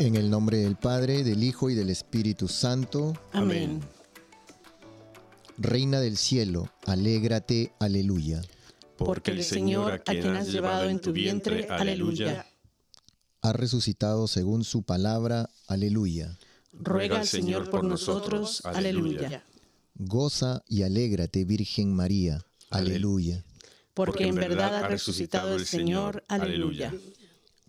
En el nombre del Padre, del Hijo y del Espíritu Santo. Amén. Reina del cielo, alégrate, aleluya. Porque el Señor, a quien has llevado en tu vientre, aleluya. Ha resucitado según su palabra, aleluya. Ruega al Señor por nosotros, aleluya. Goza y alégrate, Virgen María, aleluya. Porque en verdad ha resucitado el Señor, aleluya.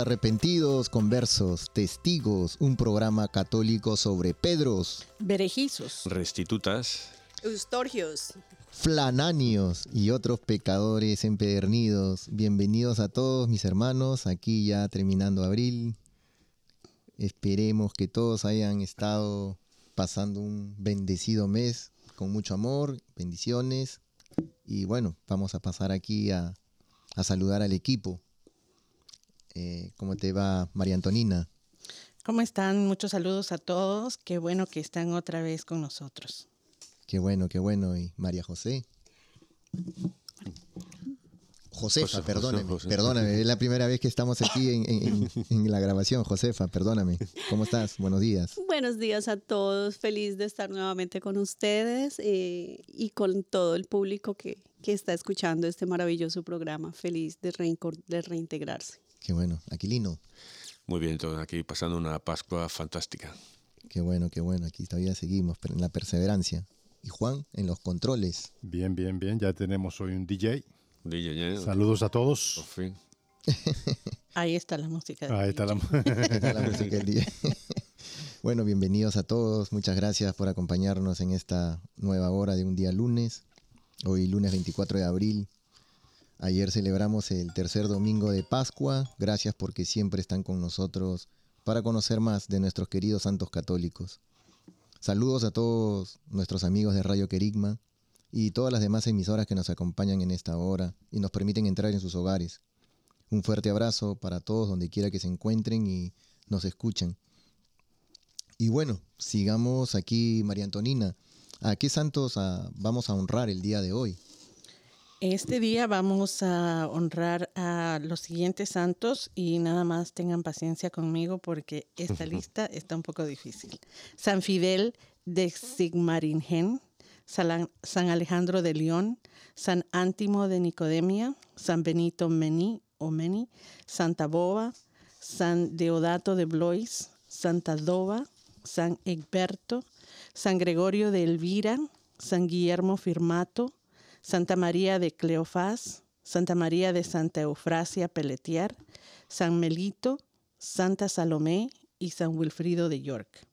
Arrepentidos, conversos, testigos, un programa católico sobre Pedros, Berejizos, restitutas, Eustorgios, flananios y otros pecadores empedernidos. Bienvenidos a todos mis hermanos, aquí ya terminando abril. Esperemos que todos hayan estado pasando un bendecido mes con mucho amor, bendiciones. Y bueno, vamos a pasar aquí a, a saludar al equipo. Eh, ¿Cómo te va, María Antonina? ¿Cómo están? Muchos saludos a todos. Qué bueno que están otra vez con nosotros. Qué bueno, qué bueno. ¿Y María José? Josefa, José, perdóname, José, José. perdóname, es la primera vez que estamos aquí en, en- en- en la grabación. Josefa, perdóname. ¿Cómo estás? Buenos días. buenos días a todos, feliz de estar nuevamente con ustedes eh, y con todo el público que, que está escuchando este maravilloso programa, feliz de, reincor- de reintegrarse. Qué bueno. Aquilino, Muy bien, todos aquí pasando una Pascua fantástica. qué bueno, qué bueno. Aquí todavía seguimos pero en la perseverancia. Y Juan, en los controles. Bien, bien, bien. Ya tenemos hoy un DJ. DJ, ¿eh? Saludos a Por todos. fin. Ahí está la música. de Ahí está la... Ahí está la música del día. Bueno, bienvenidos a todos. Muchas gracias por acompañarnos en esta nueva hora de un día lunes. Hoy lunes 24 de abril. Ayer celebramos el tercer domingo de Pascua. Gracias porque siempre están con nosotros para conocer más de nuestros queridos santos católicos. Saludos a todos nuestros amigos de Radio Querigma y todas las demás emisoras que nos acompañan en esta hora y nos permiten entrar en sus hogares. Un fuerte abrazo para todos donde quiera que se encuentren y nos escuchen. Y bueno, sigamos aquí, María Antonina. ¿A qué santos vamos a honrar el día de hoy? Este día vamos a honrar a los siguientes santos y nada más tengan paciencia conmigo porque esta lista está un poco difícil. San Fidel de Sigmaringen, San Alejandro de León, San Ántimo de Nicodemia, San Benito Meni o Meni, Santa Boba, San Deodato de Blois, Santa Dova, San Egberto, San Gregorio de Elvira, San Guillermo Firmato, Santa María de Cleofás, Santa María de Santa Eufrasia Pelletier, San Melito, Santa Salomé y San Wilfrido de York.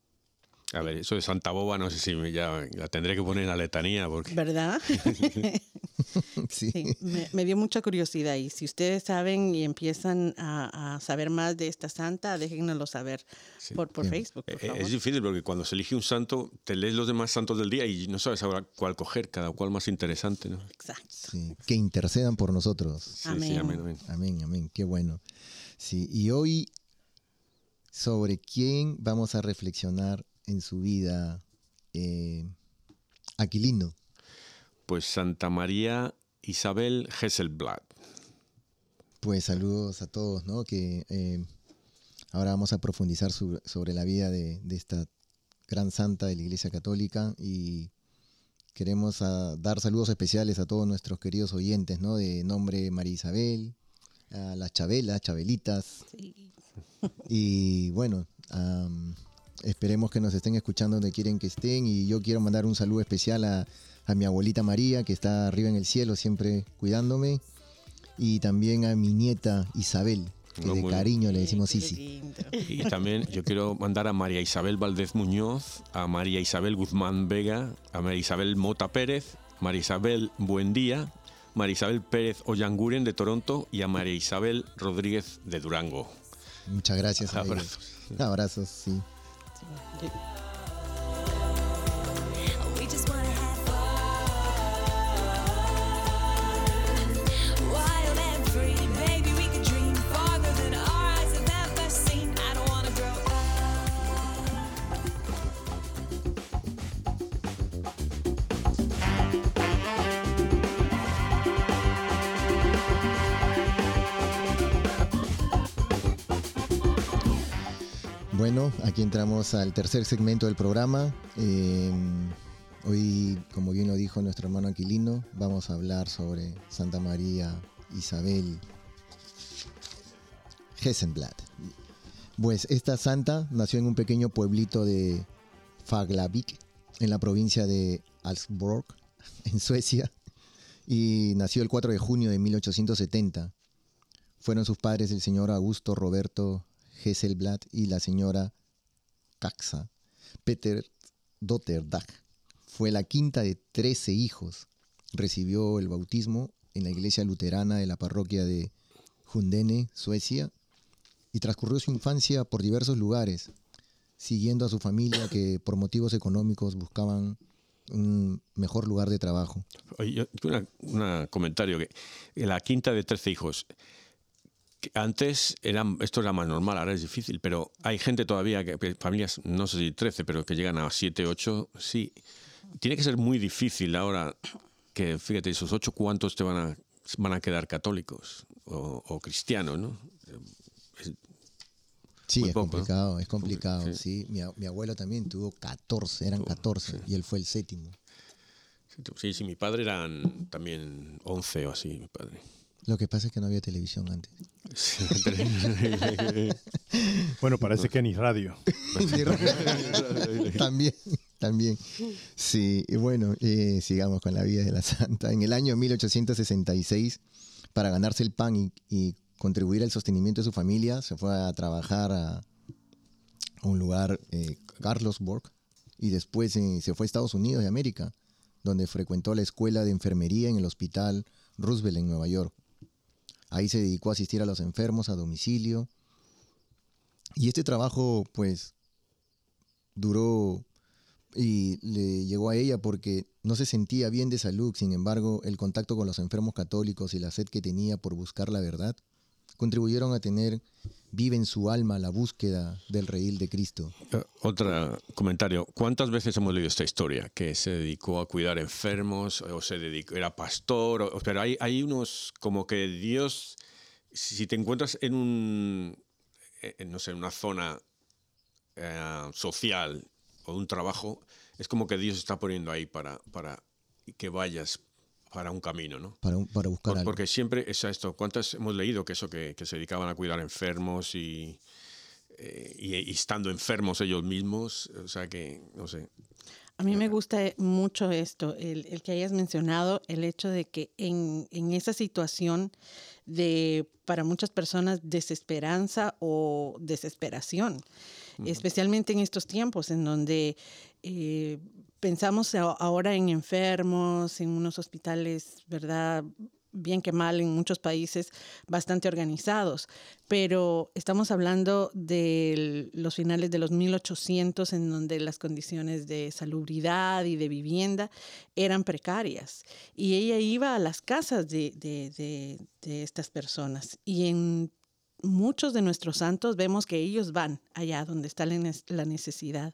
A ver, eso de Santa Boba no sé si me ya la tendré que poner en la letanía porque ¿Verdad? Sí. Sí, me, me dio mucha curiosidad y si ustedes saben y empiezan a, a saber más de esta santa, déjennoslo saber Sí. por, por. Facebook, por eh, favor. es difícil porque cuando se elige un santo, te lees los demás santos del día y no sabes ahora cuál coger, cada cual más interesante, ¿no? Exacto. Sí, Que intercedan por nosotros. Sí, sí, Amén. amén, amén. Amén, amén. Qué bueno. Sí, y hoy sobre quién vamos a reflexionar en su vida eh, Aquilino. Pues Santa María Isabel Hesselblad. Pues saludos a todos, ¿no? Que eh, ahora vamos a profundizar sobre la vida de, de esta gran santa de la Iglesia Católica y queremos ah, dar saludos especiales a todos nuestros queridos oyentes, ¿no? De nombre María Isabel, a las Chabelas, Chabelitas, Sí. y bueno, esperemos que nos estén escuchando donde quieren que estén. Y yo quiero mandar un saludo especial a, a mi abuelita María, que está arriba en el cielo, siempre cuidándome. Y también a mi nieta Isabel, que No, de muy- cariño le decimos Sisi. Y también yo quiero mandar a María Isabel Valdez Muñoz, a María Isabel Guzmán Vega, a María Isabel Mota Pérez, María Isabel Buendía, María Isabel Pérez Ollanguren de Toronto y a María Isabel Rodríguez de Durango. Muchas gracias. Abrazos. Abrazos, sí. We Aquí entramos al tercer segmento del programa. Eh, hoy, como bien lo dijo nuestro hermano Aquilino, vamos a hablar sobre Santa María Isabel Hessenblatt. Pues esta santa nació en un pequeño pueblito de Faglavik, en la provincia de Alsborg, en Suecia, y nació el 4 de junio de 1870. Fueron sus padres el señor Augusto Roberto Hesselblad y la señora Caxa. Peter Dotterdach fue la quinta de 13 hijos. Recibió el bautismo en la iglesia luterana de la parroquia de Hundene, Suecia, y transcurrió su infancia por diversos lugares, siguiendo a su familia que por motivos económicos buscaban un mejor lugar de trabajo. Oye, una, una comentario que la quinta de 13 hijos. Antes eran, esto era más normal, ahora es difícil, pero hay gente todavía, que, familias, no sé si 13, pero que llegan a 7, 8, sí. Tiene que ser muy difícil ahora que, fíjate, esos 8 cuántos te van a, van a quedar católicos o, o cristianos, ¿no? Sí, Muy es poco, ¿no? complicado, es complicado, Sí. sí. Mi abuelo también tuvo 14, eran 14, y él fue el séptimo. Sí, sí, mi padre eran también 11 o así, mi padre. Lo que pasa es que no había televisión antes. Sí. Bueno, parece que ni radio. también, también. Sí, y bueno, eh, sigamos con la vida de la santa. En el año 1866, para ganarse el pan y, y contribuir al sostenimiento de su familia, se fue a trabajar a, a un lugar, eh, Carlsborg, y después eh, se fue a Estados Unidos de América, donde frecuentó la escuela de enfermería en el hospital Roosevelt en Nueva York. Ahí se dedicó a asistir a los enfermos a domicilio. Y este trabajo, pues, duró y le llegó a ella porque no se sentía bien de salud. Sin embargo, el contacto con los enfermos católicos y la sed que tenía por buscar la verdad contribuyeron a tener viva en su alma la búsqueda del redil de Cristo. Eh, Otro comentario. ¿Cuántas veces hemos leído esta historia? Que se dedicó a cuidar enfermos, o se dedicó, era pastor, o- pero hay, hay unos como que Dios, si te encuentras en un, en, no sé, en una zona eh, social o un trabajo, es como que Dios está poniendo ahí para, para que vayas para un camino, ¿no? Para, un- para buscar Por- algo. porque siempre es esto. ¿Cuántas hemos leído que eso que, que se dedicaban a cuidar enfermos y, eh, y, y estando enfermos ellos mismos? O sea que, no sé. A mí me gusta mucho esto, el, el que hayas mencionado, el hecho de que en, en esa situación de, para muchas personas, desesperanza o desesperación, especialmente en estos tiempos en donde eh, pensamos ahora en enfermos, en unos hospitales, ¿verdad? bien que mal en muchos países bastante organizados, pero estamos hablando de los finales de los 1800 en donde las condiciones de salubridad y de vivienda eran precarias. Y ella iba a las casas de, de- de- de estas personas. Y en muchos de nuestros santos vemos que ellos van allá donde está la necesidad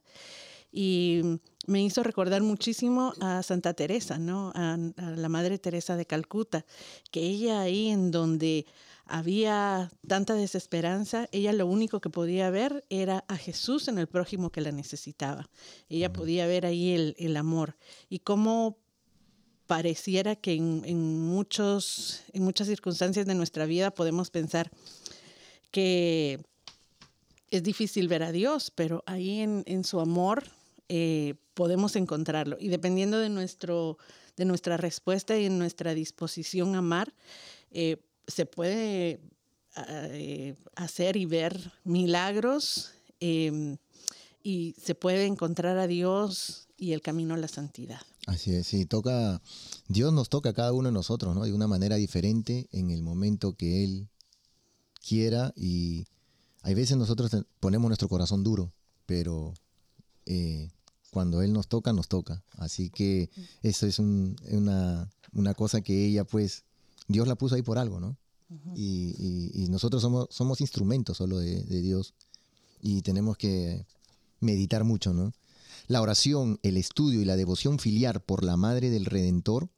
y me hizo recordar muchísimo a Santa Teresa, ¿no? A, a la Madre Teresa de Calcuta, que ella ahí en donde había tanta desesperanza, ella lo único que podía ver era a Jesús en el prójimo que la necesitaba. Ella podía ver ahí el, el amor y cómo pareciera que en, en muchos, en muchas circunstancias de nuestra vida podemos pensar que es difícil ver a Dios, pero ahí en, en su amor eh, podemos encontrarlo. Y dependiendo de, nuestro, de nuestra respuesta y en nuestra disposición a amar, eh, se puede eh, hacer y ver milagros eh, y se puede encontrar a Dios y el camino a la santidad. Así es, sí, toca, Dios nos toca a cada uno de nosotros, ¿no? De una manera diferente en el momento que Él quiera y hay veces nosotros ponemos nuestro corazón duro, pero eh, cuando Él nos toca, nos toca. Así que eso es un- una, una cosa que ella, pues, Dios la puso ahí por algo, ¿no? y, y- y nosotros somos, somos instrumentos solo de, de Dios y tenemos que meditar mucho, ¿no? La oración, el estudio y la devoción filial por la Madre del Redentor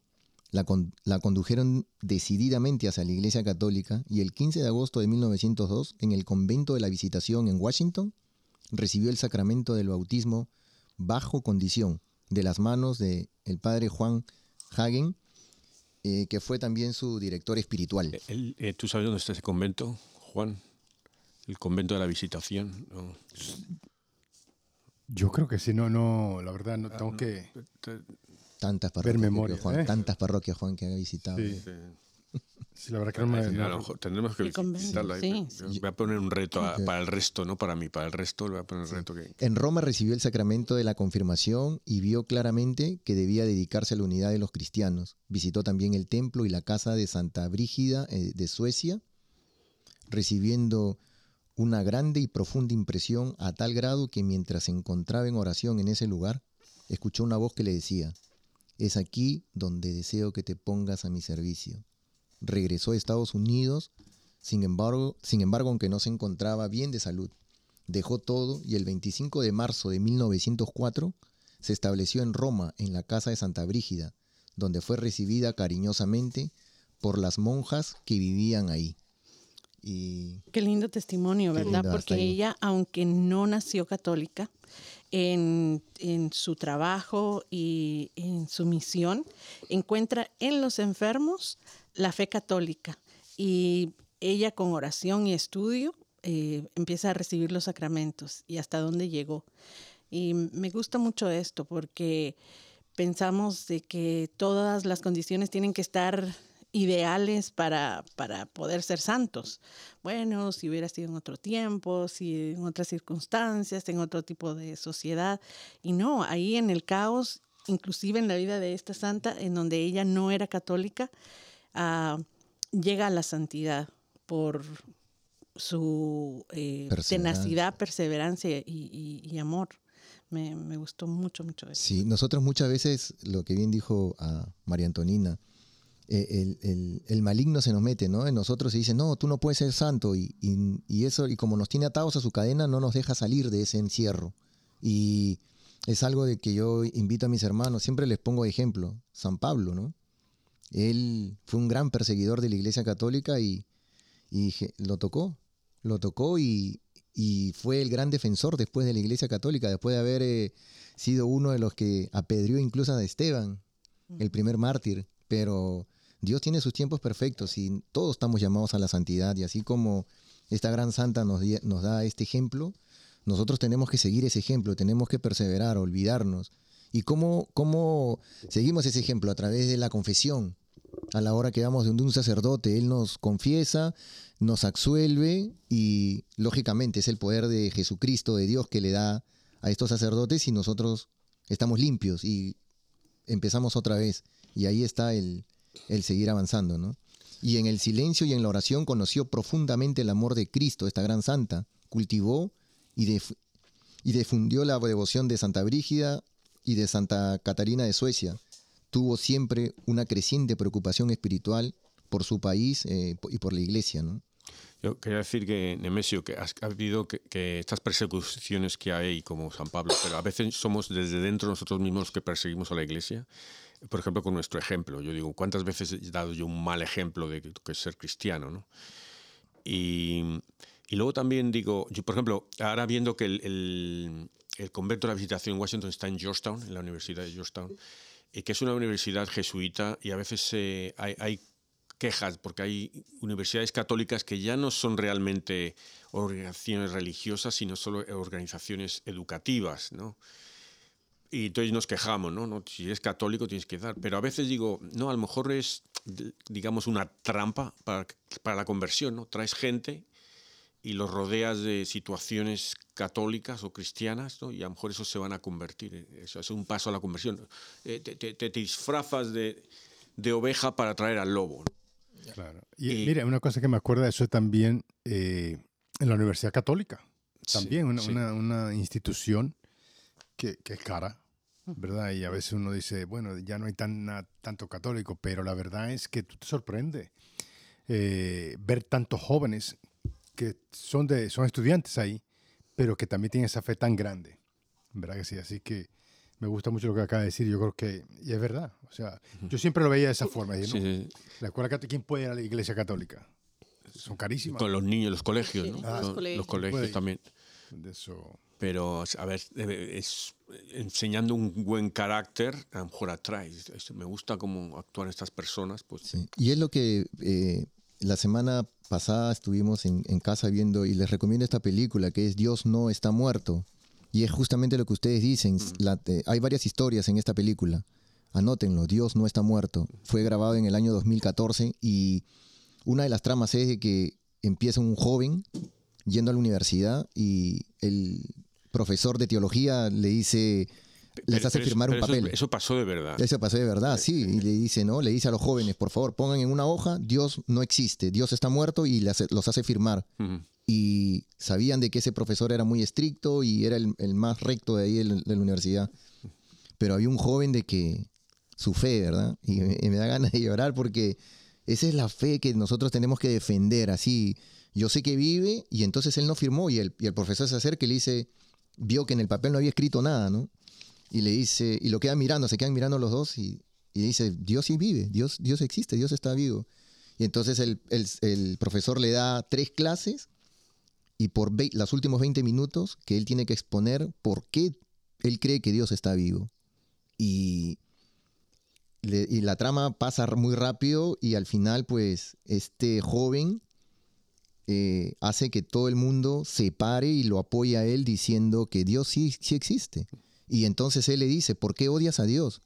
la, con- la condujeron decididamente hacia la Iglesia Católica y el 15 de agosto de 1902, en el convento de la Visitación en Washington, recibió el sacramento del bautismo bajo condición de las manos del el padre Juan Hagen, eh, que fue también su director espiritual. El- eh, ¿Tú sabes dónde está ese convento, Juan? El convento de la visitación. ¿no? Yo creo que sí, no, no, la verdad, no tengo que... Te- Tantas parroquias, Juan, ¿eh? tantas parroquias, Juan, que ha visitado. Sí, te- sí, la verdad que no me... a lo mejor tendremos que visitarla. ahí. sí, Voy a poner un reto a- para el resto, no para mí, para el resto le voy a poner un reto que... En Roma recibió el sacramento de la confirmación y vio claramente que debía dedicarse a la unidad de los cristianos. Visitó también el templo y la casa de Santa Brígida eh, de Suecia, recibiendo una grande y profunda impresión a tal grado que mientras se encontraba en oración en ese lugar, escuchó una voz que le decía, es aquí donde deseo que te pongas a mi servicio. Regresó a Estados Unidos, sin embargo, sin embargo, aunque no se encontraba bien de salud, dejó todo y el 25 de marzo de 1904 se estableció en Roma, en la casa de Santa Brígida, donde fue recibida cariñosamente por las monjas que vivían ahí. Y Qué lindo testimonio, Qué ¿verdad? lindo, Porque ella, aunque no nació católica, en, en su trabajo y en su misión, encuentra en los enfermos la fe católica. Y ella con oración y estudio eh, empieza a recibir los sacramentos y hasta dónde llegó. Y me gusta mucho esto porque pensamos de que todas las condiciones tienen que estar ideales para, para poder ser santos. Bueno, si hubiera sido en otro tiempo, si en otras circunstancias, en otro tipo de sociedad. Y no, ahí en el caos, inclusive en la vida de esta santa, en donde ella no era católica, ah, llega a la santidad por su eh, Perseverancia. tenacidad, perseverancia y, y- y amor. Me, me gustó mucho, mucho eso. sí, nosotros muchas veces, lo que bien dijo a María Antonina, eh, el, el- el maligno se nos mete, ¿no? En nosotros se dice, no, tú no puedes ser santo. Y, y- y eso, y como nos tiene atados a su cadena, no nos deja salir de ese encierro. Y es algo de que yo invito a mis hermanos, siempre les pongo de ejemplo, San Pablo, ¿no? Él fue un gran perseguidor de la Iglesia Católica y, lo tocó, lo tocó y, y fue el gran defensor después de la Iglesia Católica, después de haber eh, sido uno de los que apedreó incluso a Esteban, el primer mártir. Pero Dios tiene sus tiempos perfectos y todos estamos llamados a la santidad y así como esta gran santa nos da este ejemplo, nosotros tenemos que seguir ese ejemplo, tenemos que perseverar, olvidarnos. ¿Y cómo, cómo seguimos ese ejemplo? A través de la confesión. A la hora que vamos de un, sacerdote, él nos confiesa, nos absuelve y lógicamente es el poder de Jesucristo, de Dios, que le da a estos sacerdotes y nosotros estamos limpios y empezamos otra vez. Y ahí está el, el seguir avanzando, ¿no? Y en el silencio y en la oración conoció profundamente el amor de Cristo, esta gran santa. Cultivó y, dif- y difundió la devoción de Santa Brígida y de Santa Catarina de Suecia. Tuvo siempre una creciente preocupación espiritual por su país eh, y por la iglesia, ¿no? Yo quería decir que, Nemesio, que has- ha habido que, que estas persecuciones que hay, como San Pablo, pero a veces somos desde dentro nosotros mismos los que perseguimos a la iglesia. Por ejemplo, con nuestro ejemplo. Yo digo, ¿cuántas veces he dado yo un mal ejemplo de que, es ser cristiano? ¿no? Y, y luego también digo, yo por ejemplo, ahora viendo que el, el, el convento de la visitación en Washington está en Georgetown, en la Universidad de Georgetown, y que es una universidad jesuita y a veces eh, hay, quejas porque hay universidades católicas que ya no son realmente organizaciones religiosas, sino solo organizaciones educativas, ¿no? Y entonces nos quejamos, ¿no? si eres católico tienes que dar. Pero a veces digo, no, a lo mejor es digamos, una trampa para, para la conversión, ¿no? Traes gente y los rodeas de situaciones católicas o cristianas, ¿no? y a lo mejor esos se van a convertir. eh, Eso es un paso a la conversión. Eh, te, te- te disfrazas de, de oveja para traer al lobo. ¿no? Claro. Y, Y- mira, una cosa que me acuerda de eso también eh, en la Universidad Católica. Sí, También una, sí. una- una institución que, que es cara, ¿verdad? Y a veces uno dice, bueno, ya no hay tan, na- tanto católico, pero la verdad es que tú te sorprende eh, ver tantos jóvenes que son, de, son estudiantes ahí, pero que también tienen esa fe tan grande, ¿verdad que sí? Así que me gusta mucho lo que acaba de decir, yo creo que, y es verdad, o sea, yo siempre lo veía de esa forma, dije, Sí, "No, sí. la escuela católica, ¿quién puede ir a la iglesia católica? Son carísimas. Con los niños, los colegios, ¿no? Ah, los colegios. los colegios también. De eso. Pero, a ver, es, enseñando un buen carácter, a lo mejor atrae. Me gusta cómo actúan estas personas. Pues, Sí. Y es lo que eh, la semana pasada estuvimos en, en casa viendo y les recomiendo esta película que es Dios no está muerto. Y es justamente lo que ustedes dicen. La- eh, hay varias historias en esta película. Anótenlo, Dios no está muerto. Fue grabado en el año 2014 y una de las tramas es de que empieza un joven yendo a la universidad y el profesor de teología le dice, les hace pero eso- firmar un eso- papel. Eso, pasó de verdad. Eso pasó de verdad, sí. Y le dice, ¿no? Le dice a los jóvenes, por favor, pongan en una hoja, Dios no existe, Dios está muerto y hace- los hace firmar. Y sabían de que ese profesor era muy estricto y era el, el más recto de ahí de la, de la universidad. Pero había un joven de que su fe, ¿verdad? Y me, y me da ganas de llorar porque esa es la fe que nosotros tenemos que defender, así. Yo sé que vive y entonces él no firmó y el, y el profesor se acerca y le dice, vio que en el papel no había escrito nada, ¿no? Y le dice, y lo quedan mirando, se quedan mirando los dos y, y dice, Dios sí vive, Dios, Dios existe, Dios está vivo. Y entonces el, el- el profesor le da tres clases y por los últimos 20 minutos que él tiene que exponer por qué él cree que Dios está vivo. Y, y la trama pasa muy rápido y al final pues este joven eh, hace que todo el mundo se pare y lo apoye a él diciendo que Dios sí, sí existe. Y entonces él le dice, ¿por qué odias a Dios?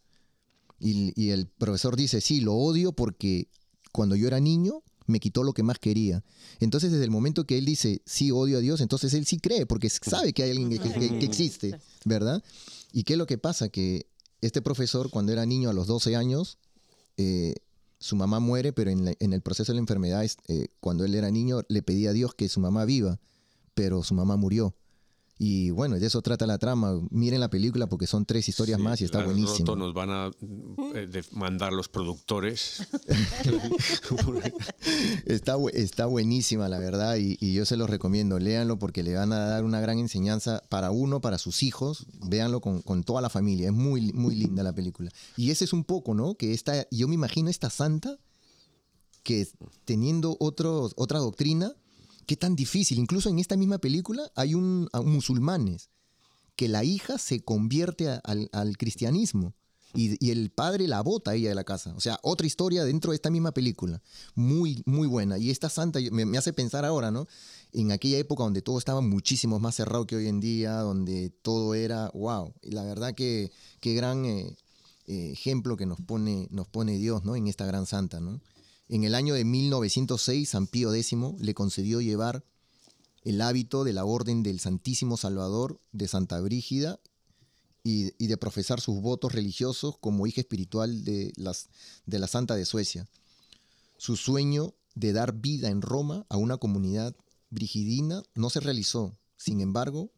Y, y el profesor dice, sí, lo odio porque cuando yo era niño me quitó lo que más quería. Entonces desde el momento que él dice, sí, odio a Dios, entonces él sí cree porque sabe que hay alguien que, que- que existe, ¿verdad? ¿Y qué es lo que pasa? Que este profesor cuando era niño a los 12 años, eh, su mamá muere, pero en, la- en el proceso de la enfermedad, eh, cuando él era niño, le pedía a Dios que su mamá viva, pero su mamá murió. Y bueno, de eso trata la trama. Miren la película porque son tres historias Sí, más y está buenísimo. nos van a eh, de- mandar los productores. Está, está buenísima, la verdad, y, y yo se los recomiendo. Léanlo porque le van a dar una gran enseñanza para uno, para sus hijos. Véanlo con, con toda la familia. Es muy, muy linda la película. Y ese es un poco, ¿no? Que esta, yo me imagino esta santa que teniendo otros, otra doctrina, qué tan difícil. Incluso en esta misma película hay un, musulmanes que la hija se convierte al, cristianismo y, el padre la bota a ella de la casa. O sea, otra historia dentro de esta misma película. Muy, muy buena. Y esta santa me, me hace pensar ahora, ¿no? En aquella época donde todo estaba muchísimo más cerrado que hoy en día, donde todo era, wow. Y la verdad que qué gran eh, eh, ejemplo que nos pone, nos pone Dios, ¿no? En esta gran santa, ¿no? En el año de 1906, San Pío X le concedió llevar el hábito de la Orden del Santísimo Salvador de Santa Brígida y, de profesar sus votos religiosos como hija espiritual de, las, de la Santa de Suecia. Su sueño de dar vida en Roma a una comunidad brigidina no se realizó. Sin embargo,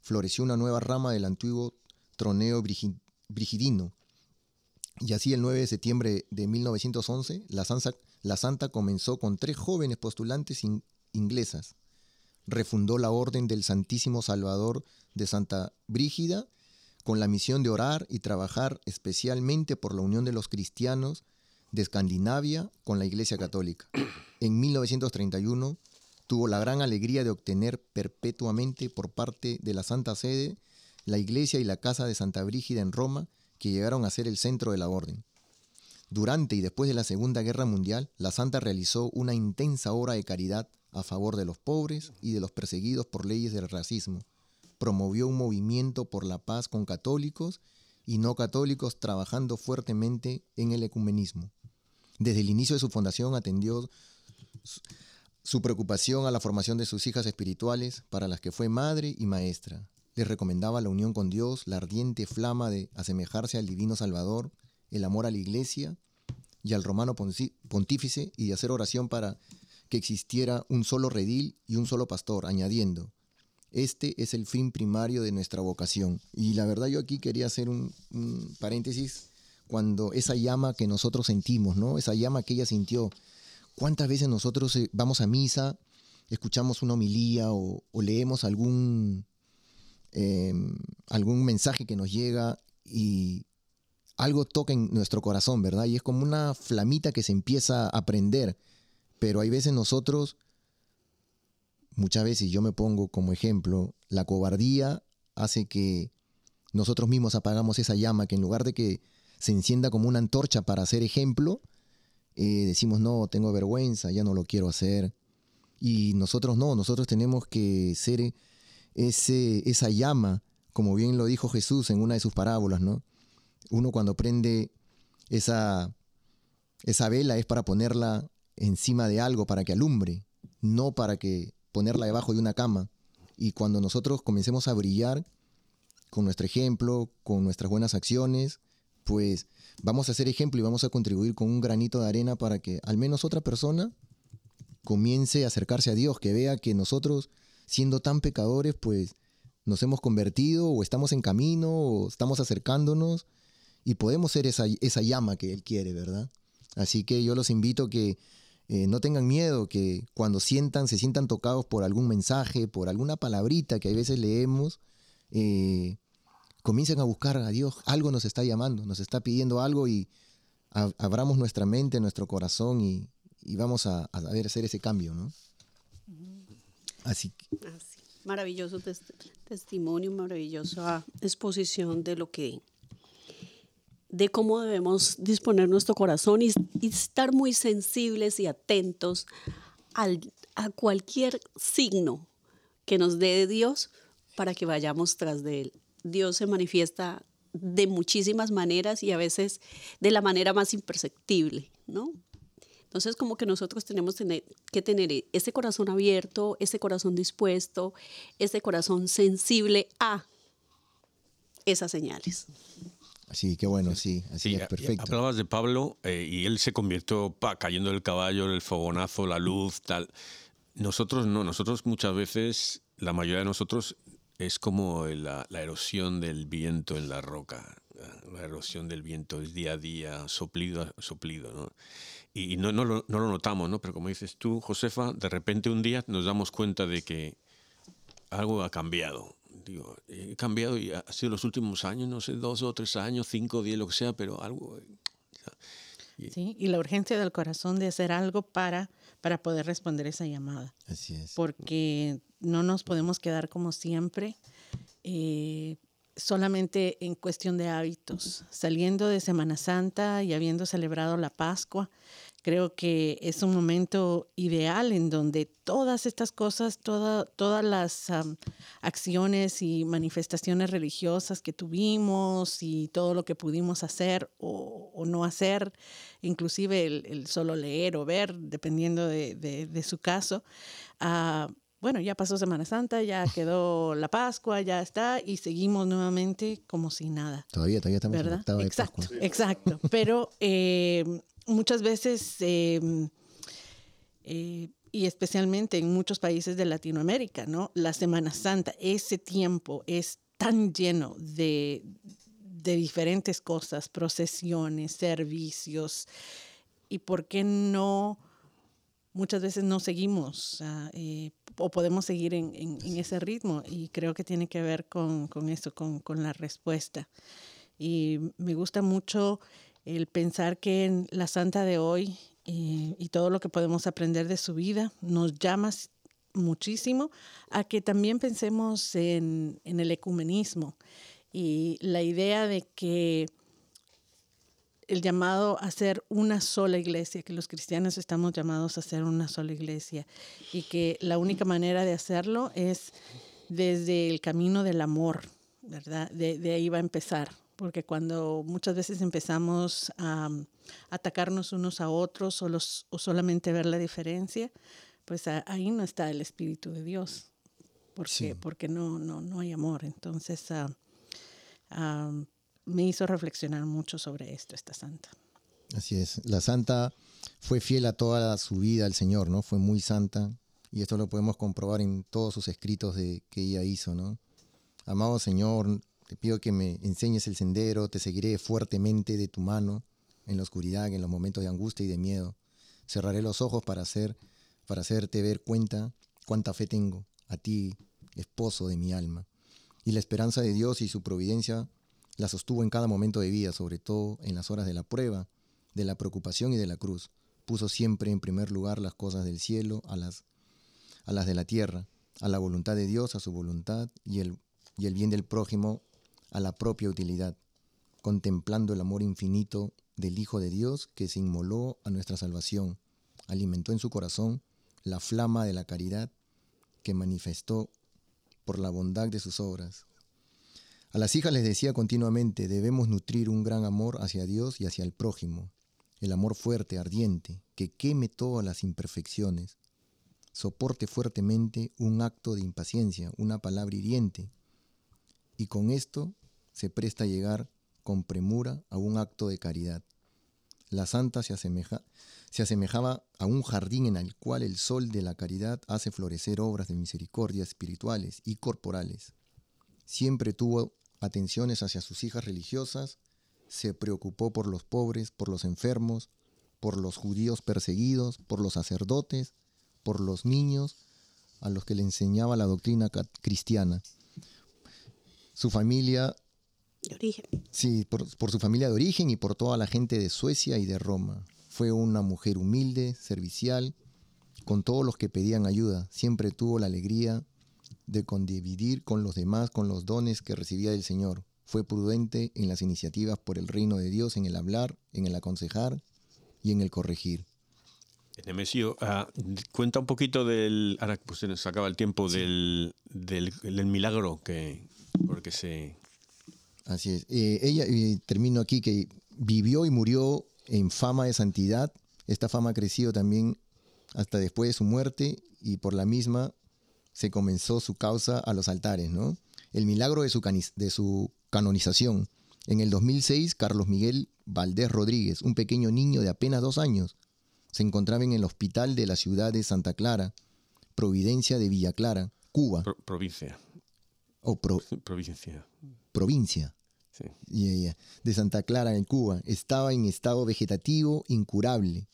floreció una nueva rama del antiguo troneo brigi- brigidino. Y así el 9 de septiembre de 1911, la, Santa comenzó con tres jóvenes postulantes in- inglesas. Refundó la Orden del Santísimo Salvador de Santa Brígida con la misión de orar y trabajar especialmente por la unión de los cristianos de Escandinavia con la Iglesia Católica. En 1931 tuvo la gran alegría de obtener perpetuamente por parte de la Santa Sede la iglesia y la casa de Santa Brígida en Roma, que llegaron a ser el centro de la orden. Durante y después de la Segunda Guerra Mundial, la Santa realizó una intensa obra de caridad a favor de los pobres y de los perseguidos por leyes del racismo. Promovió un movimiento por la paz con católicos y no católicos trabajando fuertemente en el ecumenismo. Desde el inicio de su fundación atendió su- preocupación a la formación de sus hijas espirituales, para las que fue madre y maestra. Les recomendaba la unión con Dios, la ardiente flama de asemejarse al divino Salvador, el amor a la iglesia y al romano pontífice y de hacer oración para que existiera un solo redil y un solo pastor, añadiendo, este es el fin primario de nuestra vocación. Y la verdad yo aquí quería hacer un, paréntesis cuando esa llama que nosotros sentimos, ¿no? Esa llama que ella sintió. ¿Cuántas veces nosotros eh, vamos a misa, escuchamos una homilía o leemos algún, eh, algún mensaje que nos llega y algo toca en nuestro corazón, ¿verdad? Y es como una flamita que se empieza a prender. Pero hay veces nosotros, muchas veces yo me pongo como ejemplo, la cobardía hace que nosotros mismos apagamos esa llama que en lugar de que se encienda como una antorcha para hacer ejemplo, eh, decimos, no, tengo vergüenza, ya no lo quiero hacer. Y nosotros no, nosotros tenemos que ser ese, esa llama, como bien lo dijo Jesús en una de sus parábolas, ¿no? Uno cuando prende esa, esa vela es para ponerla encima de algo, para que alumbre, no para que ponerla debajo de una cama. Y cuando nosotros comencemos a brillar con nuestro ejemplo, con nuestras buenas acciones, pues vamos a hacer ejemplo y vamos a contribuir con un granito de arena para que al menos otra persona comience a acercarse a Dios, que vea que nosotros, siendo tan pecadores, pues nos hemos convertido o estamos en camino o estamos acercándonos y podemos ser esa, llama que Él quiere, ¿verdad? Así que yo los invito que eh, no tengan miedo, que cuando sientan, se sientan tocados por algún mensaje, por alguna palabrita que a veces leemos, eh, comiencen a buscar a Dios. Algo nos está llamando, nos está pidiendo algo y abramos nuestra mente, nuestro corazón y, vamos a, hacer ese cambio, ¿no? Así que, Así. Maravilloso tes- testimonio, maravillosa exposición de lo que, de cómo debemos disponer nuestro corazón y, y estar muy sensibles y atentos al- a cualquier signo que nos dé Dios para que vayamos tras de Él. Dios se manifiesta de muchísimas maneras y a veces de la manera más imperceptible, ¿no? Entonces, como que nosotros tenemos tener- que tener ese corazón abierto, ese corazón dispuesto, ese corazón sensible a esas señales. sí, qué bueno, sí, así Sí, es, a- perfecto. Hablabas de Pablo eh, y él se convirtió pa, cayendo del caballo, el fogonazo, la luz, tal. Nosotros no, nosotros muchas veces, la mayoría de nosotros es como la, la erosión del viento en la roca. La erosión del viento es día a día, soplido a soplido, ¿no? Y, y no, no, lo, no lo notamos, ¿no? Pero como dices tú, Josefa, de repente un día nos damos cuenta de que algo ha cambiado. Digo, he cambiado y ha sido los últimos años, no sé, dos o tres años, cinco, diez, lo que sea, pero algo. ¿sí? Y la urgencia del corazón de hacer algo para, para poder responder esa llamada. Así es. porque no nos podemos quedar como siempre eh, solamente en cuestión de hábitos. Saliendo de Semana Santa y habiendo celebrado la Pascua, creo que es un momento ideal en donde todas estas cosas, toda- todas las am, acciones y manifestaciones religiosas que tuvimos y todo lo que pudimos hacer o, o no hacer, inclusive el, el solo leer o ver, dependiendo de, de- de su caso, ah, bueno, ya pasó Semana Santa, ya quedó la Pascua, ya está, y seguimos nuevamente como si nada. Todavía, todavía estamos en ¿verdad? octava de Exacto, Pascua. exacto. Pero eh, muchas veces, eh, eh, y especialmente en muchos países de Latinoamérica, ¿no? La Semana Santa, ese tiempo es tan lleno de, de diferentes cosas, procesiones, servicios, y por qué no muchas veces no seguimos ah, eh, o podemos seguir en, en- en ese ritmo y creo que tiene que ver con, con eso, con, con la respuesta. Y me gusta mucho el pensar que en la santa de hoy eh, y todo lo que podemos aprender de su vida nos llama muchísimo a que también pensemos en, el ecumenismo y la idea de que el llamado a ser una sola iglesia, que los cristianos estamos llamados a ser una sola iglesia y que la única manera de hacerlo es desde el camino del amor, ¿verdad? De ahí va a empezar, porque cuando muchas veces empezamos a um, atacarnos unos a otros o, los, o solamente ver la diferencia, pues a- ahí no está el Espíritu de Dios, porque, Sí. porque no, no, no hay amor. Entonces ah, ah, me hizo reflexionar mucho sobre esto esta santa. Así es. La santa fue fiel a toda su vida al Señor, ¿no? Fue muy santa. Y esto lo podemos comprobar en todos sus escritos de, que ella hizo, ¿no? Amado Señor, te pido que me enseñes el sendero, te seguiré fuertemente de tu mano en la oscuridad, en los momentos de angustia y de miedo. Cerraré los ojos para hacer, para hacerte ver cuenta cuánta fe tengo a ti, esposo de mi alma. Y la esperanza de Dios y su providencia la sostuvo en cada momento de vida, sobre todo en las horas de la prueba, de la preocupación y de la cruz. Puso siempre en primer lugar las cosas del cielo a las, a las de la tierra, a la voluntad de Dios, a su voluntad y el, y el bien del prójimo a la propia utilidad, contemplando el amor infinito del Hijo de Dios que se inmoló a nuestra salvación, alimentó en su corazón la flama de la caridad que manifestó por la bondad de sus obras. A las hijas les decía continuamente, debemos nutrir un gran amor hacia Dios y hacia el prójimo, el amor fuerte, ardiente, que queme todas las imperfecciones, soporte fuertemente un acto de impaciencia, una palabra hiriente, y con esto se presta a llegar con premura a un acto de caridad. La santa se, asemeja- se asemejaba a un jardín en el cual el sol de la caridad hace florecer obras de misericordia espirituales y corporales. Siempre tuvo atenciones hacia sus hijas religiosas, se preocupó por los pobres, por los enfermos, por los judíos perseguidos, por los sacerdotes, por los niños, a los que le enseñaba la doctrina cristiana. Su familia De origen. Sí, por, por su familia de origen y por toda la gente de Suecia y de Roma. Fue una mujer humilde, servicial, con todos los que pedían ayuda. Siempre tuvo la alegría de condividir con los demás con los dones que recibía del Señor. Fue prudente en las iniciativas por el reino de Dios, en el hablar, en el aconsejar y en el corregir. Nemesio, ah, cuenta un poquito del. Ahora pues se nos acaba el tiempo del, del, del milagro que. Porque se. Así es. Eh, ella, termino aquí, que vivió y murió en fama de santidad. Esta fama ha crecido también hasta después de su muerte y por la misma se comenzó su causa a los altares, ¿no? El milagro de su, de su canonización. En el 2006, Carlos Miguel Valdés Rodríguez, un pequeño niño de apenas dos años, se encontraba en el hospital de la ciudad de Santa Clara, Providencia de Villa Clara, Cuba, pro- provincia. O pro- Provincia. provincia. Sí. De Santa Clara en Cuba. Estaba en estado vegetativo incurable,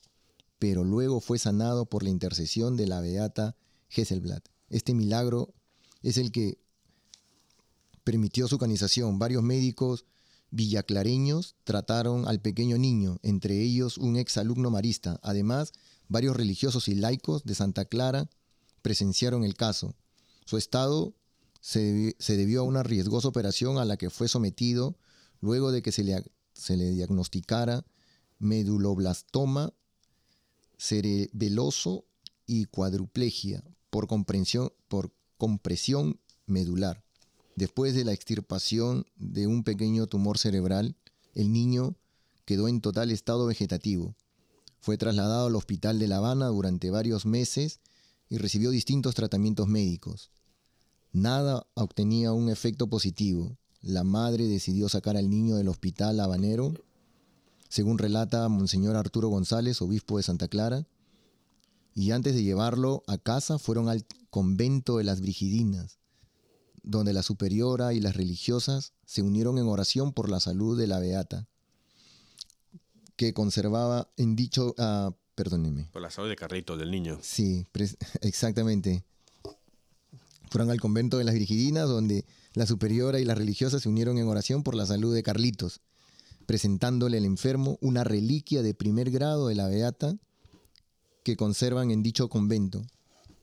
pero luego fue sanado por la intercesión de la beata Hesselblad. Este milagro es el que permitió su canización. Varios médicos villaclareños trataron al pequeño niño, entre ellos un exalumno marista. Además, varios religiosos y laicos de Santa Clara presenciaron el caso. Su estado se, debi- se debió a una riesgosa operación a la que fue sometido luego de que se le, se le diagnosticara meduloblastoma cerebeloso y cuadruplegia por, comprensión, por compresión medular. Después de la extirpación de un pequeño tumor cerebral, el niño quedó en total estado vegetativo. Fue trasladado al hospital de La Habana durante varios meses y recibió distintos tratamientos médicos. Nada obtenía un efecto positivo. La madre decidió sacar al niño del hospital habanero, según relata Monseñor Arturo González, obispo de Santa Clara, y antes de llevarlo a casa fueron al convento de las Brigidinas, donde la superiora y las religiosas se unieron en oración por la salud de la beata, que conservaba en dicho, ah, perdóneme, Por la salud de Carlito, del niño. Sí, exactamente. Fueron al convento de las Virgidinas, donde la superiora y las religiosas se unieron en oración por la salud de Carlitos, presentándole al enfermo una reliquia de primer grado de la Beata que conservan en dicho convento,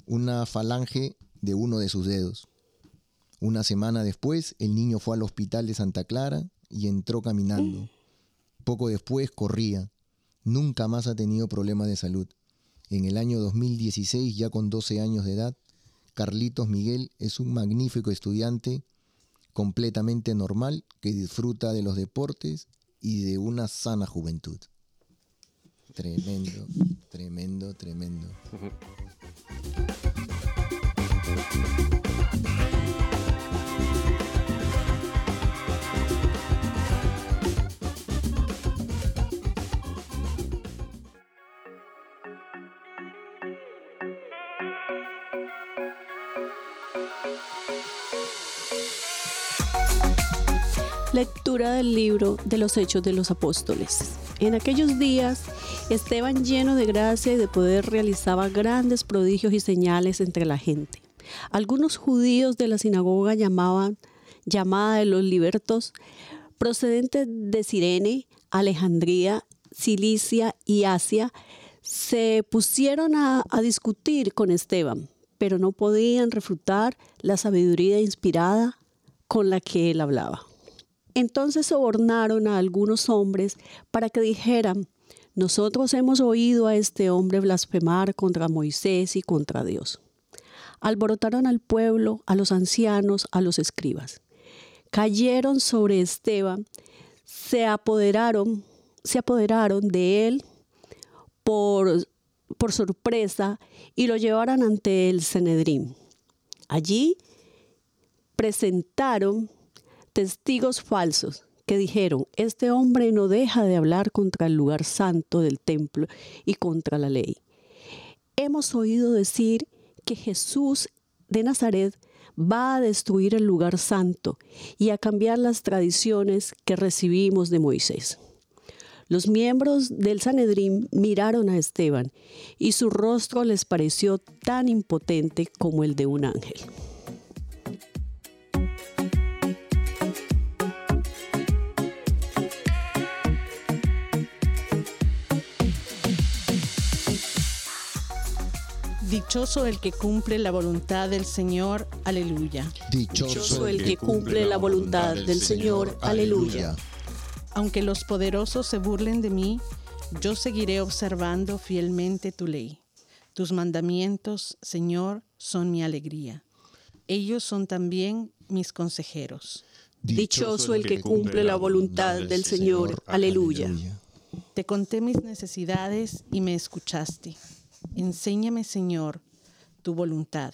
una falange de uno de sus dedos. Una semana después, el niño fue al hospital de Santa Clara y entró caminando. Poco después corría. Nunca más ha tenido problemas de salud. En el año 2016, ya con 12 años de edad, Carlitos Miguel es un magnífico estudiante completamente normal que disfruta de los deportes y de una sana juventud. Tremendo, tremendo, tremendo. Del libro de los Hechos de los Apóstoles. En aquellos días, Esteban lleno de gracia y de poder realizaba grandes prodigios y señales entre la gente. Algunos judíos de la sinagoga llamaban, llamada de los libertos, procedentes de Sirene, Alejandría, Cilicia y Asia, se pusieron a discutir con Esteban, pero no podían refutar la sabiduría inspirada con la que él hablaba. Entonces sobornaron a algunos hombres para que dijeran, nosotros hemos oído a este hombre blasfemar contra Moisés y contra Dios. Alborotaron al pueblo, a los ancianos, a los escribas. Cayeron sobre Esteban, se apoderaron, se apoderaron de él por, por sorpresa y lo llevaron ante el Senedrín. Allí presentaron testigos falsos que dijeron, este hombre no deja de hablar contra el lugar santo del templo y contra la ley. Hemos oído decir que Jesús de Nazaret va a destruir el lugar santo y a cambiar las tradiciones que recibimos de Moisés. Los miembros del Sanedrín miraron a Esteban y su rostro les pareció tan impotente como el de un ángel. Dichoso el que cumple la voluntad del Señor. Aleluya. Dichoso el que cumple la voluntad del Señor. Aleluya. Aunque los poderosos se burlen de mí, yo seguiré observando fielmente tu ley. Tus mandamientos, Señor, son mi alegría. Ellos son también mis consejeros. Dichoso el que cumple la voluntad del Señor. Aleluya. Te conté mis necesidades y me escuchaste. Enséñame, Señor, tu voluntad.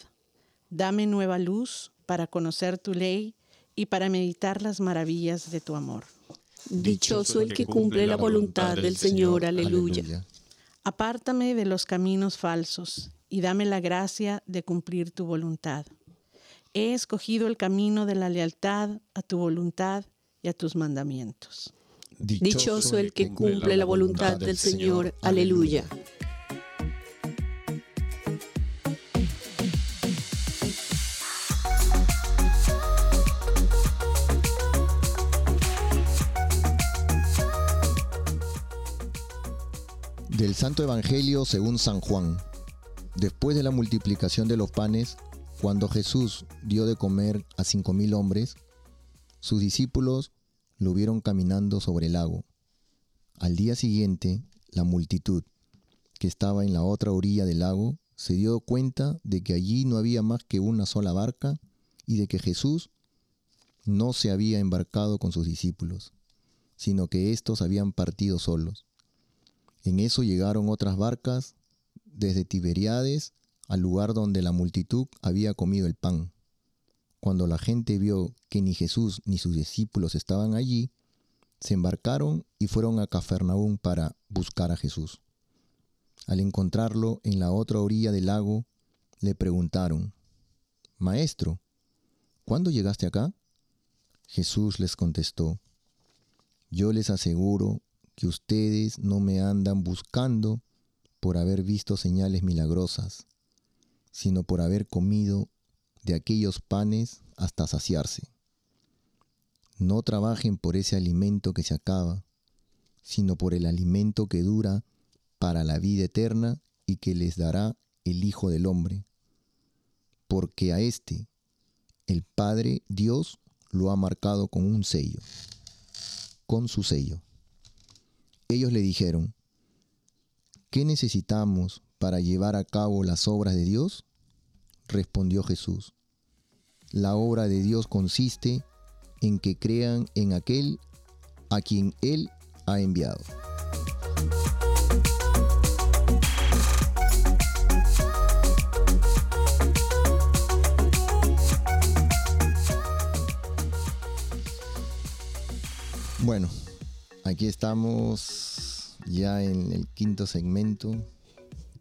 Dame nueva luz para conocer tu ley y para meditar las maravillas de tu amor. Dichoso el que cumple la voluntad del Señor. Aleluya. Apártame de los caminos falsos y dame la gracia de cumplir tu voluntad. He escogido el camino de la lealtad a tu voluntad y a tus mandamientos. Dichoso el que cumple la voluntad del Señor. Aleluya. Del Santo Evangelio según San Juan. Después de la multiplicación de los panes, cuando Jesús dio de comer a cinco mil hombres, sus discípulos lo vieron caminando sobre el lago. Al día siguiente, la multitud, que estaba en la otra orilla del lago, se dio cuenta de que allí no había más que una sola barca y de que Jesús no se había embarcado con sus discípulos, sino que éstos habían partido solos. En eso llegaron otras barcas desde Tiberiades al lugar donde la multitud había comido el pan. Cuando la gente vio que ni Jesús ni sus discípulos estaban allí, se embarcaron y fueron a Cafarnaúm para buscar a Jesús. Al encontrarlo en la otra orilla del lago, le preguntaron, Maestro, ¿cuándo llegaste acá? Jesús les contestó, Yo les aseguro que ustedes no me andan buscando por haber visto señales milagrosas, sino por haber comido de aquellos panes hasta saciarse. No trabajen por ese alimento que se acaba, sino por el alimento que dura para la vida eterna y que les dará el Hijo del Hombre. Porque a éste, el Padre Dios, lo ha marcado con un sello, con su sello. Ellos le dijeron, ¿qué necesitamos para llevar a cabo las obras de Dios? Respondió Jesús, la obra de Dios consiste en que crean en aquel a quien Él ha enviado. Bueno, aquí estamos ya en el quinto segmento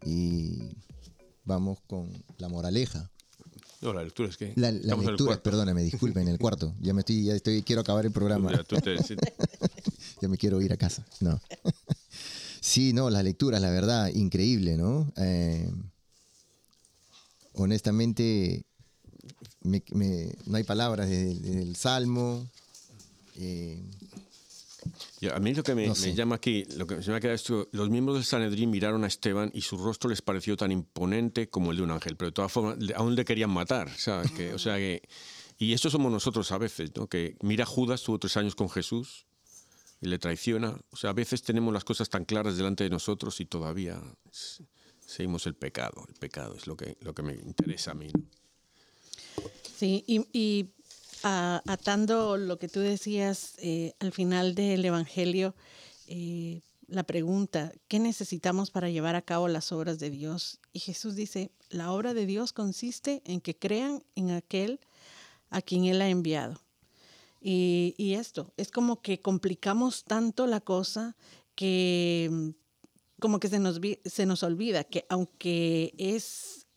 y vamos con la moraleja. No, la lectura es que. La, la el lectura, perdóname, disculpen, en el cuarto. Ya me estoy, ya estoy, quiero acabar el programa. Ya, tú te- sí. ya me quiero ir a casa. No. sí, no, las lecturas, la verdad, increíble, ¿no? Eh, honestamente, me- me- no hay palabras del, del Salmo. eh, Ya, a mí lo que me, No me sé. llama aquí, lo que se me ha quedado esto, los miembros del Sanedrín miraron a Esteban y su rostro les pareció tan imponente como el de un ángel, pero de todas formas aún le querían matar, ¿sabes? Que, o sea que, y esto somos nosotros a veces, ¿no? Que mira a Judas, tuvo tres años con Jesús y le traiciona. O sea, a veces tenemos las cosas tan claras delante de nosotros y todavía seguimos el pecado. El pecado es lo que, lo que me interesa a mí. ¿no? Sí, y, y, atando lo que tú decías eh, al final del Evangelio, eh, la pregunta, ¿qué necesitamos para llevar a cabo las obras de Dios? Y Jesús dice, la obra de Dios consiste en que crean en aquel a quien Él ha enviado. Y, y esto, es como que complicamos tanto la cosa que mm, como que se nos, se nos olvida que aunque es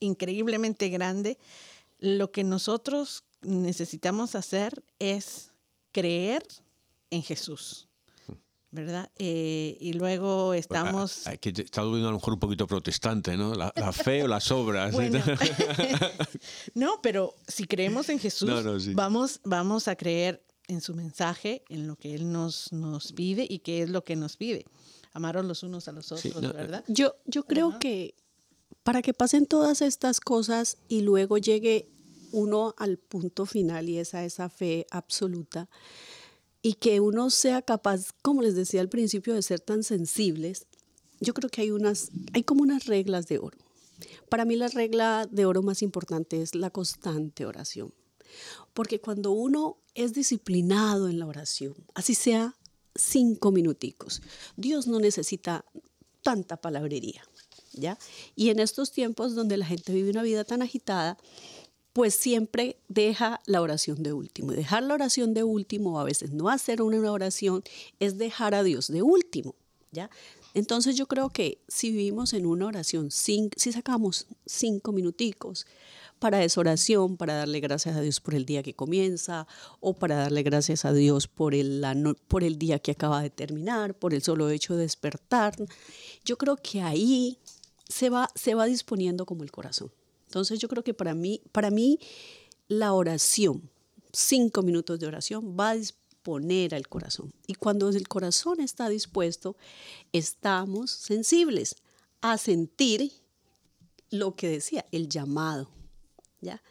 increíblemente grande, lo que nosotros necesitamos hacer es creer en Jesús, ¿verdad? Eh, y luego estamos... Que te- está volviendo a lo mejor un poquito protestante, ¿no? La, la fe o las obras. Bueno. no, pero si creemos en Jesús, No, no, sí. vamos, vamos a creer en su mensaje, en lo que Él nos, nos pide y qué es lo que nos pide. Amaros los unos a los Sí, otros, no, ¿verdad? Yo, yo creo que para que pasen todas estas cosas y luego llegue uno al punto final y es esa fe absoluta y que uno sea capaz, como les decía al principio, de ser tan sensibles, yo creo que hay unas, hay como unas reglas de oro. Para mí la regla de oro más importante es la constante oración. Porque cuando uno es disciplinado en la oración, así sea cinco minuticos, Dios no necesita tanta palabrería, ¿ya? Y en estos tiempos donde la gente vive una vida tan agitada, pues siempre deja la oración de último. Y dejar la oración de último, o a veces no hacer una oración, es dejar a Dios de último, ¿ya? Entonces yo creo que si vivimos en una oración, si sacamos cinco minuticos para esa oración, para darle gracias a Dios por el día que comienza, o para darle gracias a Dios por el, por el día que acaba de terminar, por el solo hecho de despertar, yo creo que ahí se va, se va disponiendo como el corazón. Entonces yo creo que para mí, para mí la oración, cinco minutos de oración, va a disponer al corazón. Y cuando el corazón está dispuesto, estamos sensibles a sentir lo que decía, el llamado. ¿ya?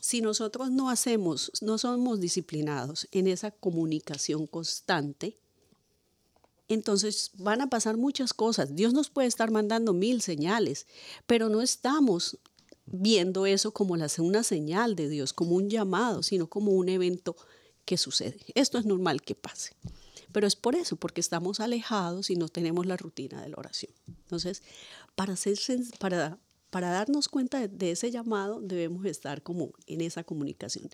Si nosotros no hacemos, no somos disciplinados en esa comunicación constante, entonces van a pasar muchas cosas. Dios nos puede estar mandando mil señales, pero no estamos viendo eso como la- una señal de Dios, como un llamado, sino como un evento que sucede. Esto es normal que pase. Pero es por eso, porque estamos alejados y no tenemos la rutina de la oración. Entonces, para, ser, para, para darnos cuenta de, de ese llamado, debemos estar como en esa comunicación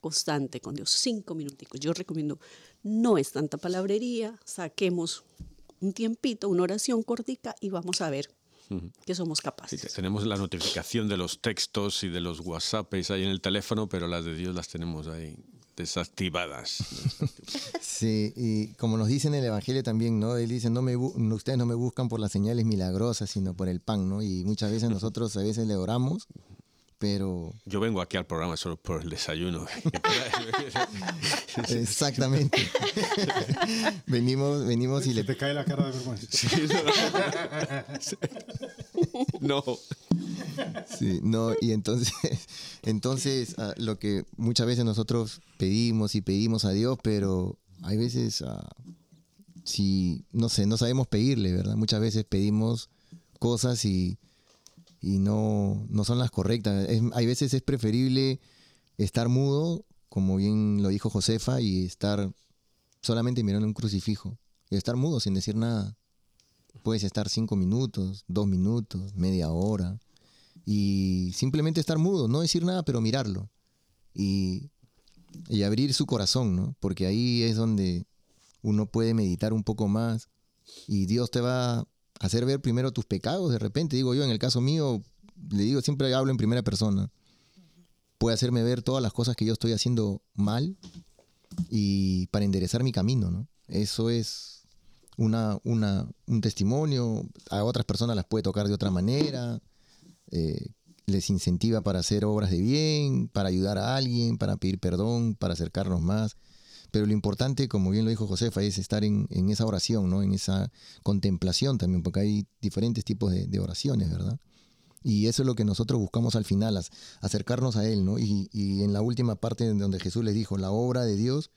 constante con Dios. Cinco minuticos. Yo recomiendo, no es tanta palabrería, saquemos un tiempito, una oración cortica y vamos a ver que somos capaces. te- tenemos la notificación de los textos y de los WhatsApps ahí en el teléfono, pero las de Dios las tenemos ahí desactivadas. Sí, y como nos dice en el Evangelio también, ¿no? Él dice, no me ustedes no me buscan por las señales milagrosas, sino por el pan, ¿no? Y muchas veces nosotros a veces le oramos, pero Yo vengo aquí al programa solo por el desayuno. exactamente. venimos, venimos y Se le te cae la cara de vergüenza. no. Sí, no, y entonces, entonces ah, lo que muchas veces nosotros pedimos y pedimos a Dios, pero hay veces, ah, si, no sé, no sabemos pedirle, ¿verdad? Muchas veces pedimos cosas y, y no, no son las correctas. Hay veces es preferible estar mudo como bien lo dijo Josefa, y estar solamente mirando un crucifijo. Y estar mudo sin decir nada. Puedes estar cinco minutos, dos minutos, media hora. Y simplemente estar mudo, no decir nada, pero mirarlo. Y, y abrir su corazón, ¿no? Porque ahí es donde uno puede meditar un poco más. Y Dios te va a hacer ver primero tus pecados. De repente, digo yo, en el caso mío, le digo, siempre hablo en primera persona. Puede hacerme ver todas las cosas que yo estoy haciendo mal y para enderezar mi camino, ¿no? Eso es una, una, un testimonio, a otras personas las puede tocar de otra manera, eh, les incentiva para hacer obras de bien, para ayudar a alguien, para pedir perdón, para acercarnos más. Pero lo importante, como bien lo dijo Josefa, es estar en, en esa oración, ¿no? en esa contemplación también, porque hay diferentes tipos de, de oraciones, ¿verdad? Y eso es lo que nosotros buscamos al final, as- acercarnos a Él, ¿no? Y, y en la última parte donde Jesús les dijo, la obra de Dios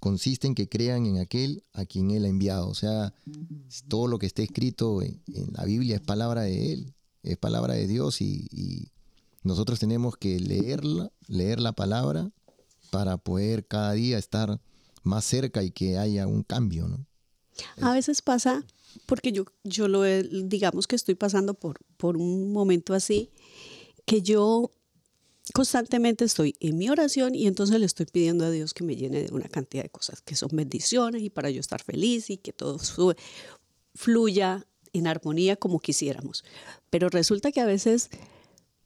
consiste en que crean en aquel a quien Él ha enviado. O sea, todo lo que esté escrito en, en la Biblia es palabra de Él, es palabra de Dios y, y nosotros tenemos que leerla, leer la palabra para poder cada día estar más cerca y que haya un cambio, ¿no? A veces pasa, porque yo, yo lo he- digamos que estoy pasando por, por un momento así, que yo constantemente estoy en mi oración y entonces le estoy pidiendo a Dios que me llene de una cantidad de cosas que son bendiciones y para yo estar feliz y que todo fluya en armonía como quisiéramos. Pero resulta que a veces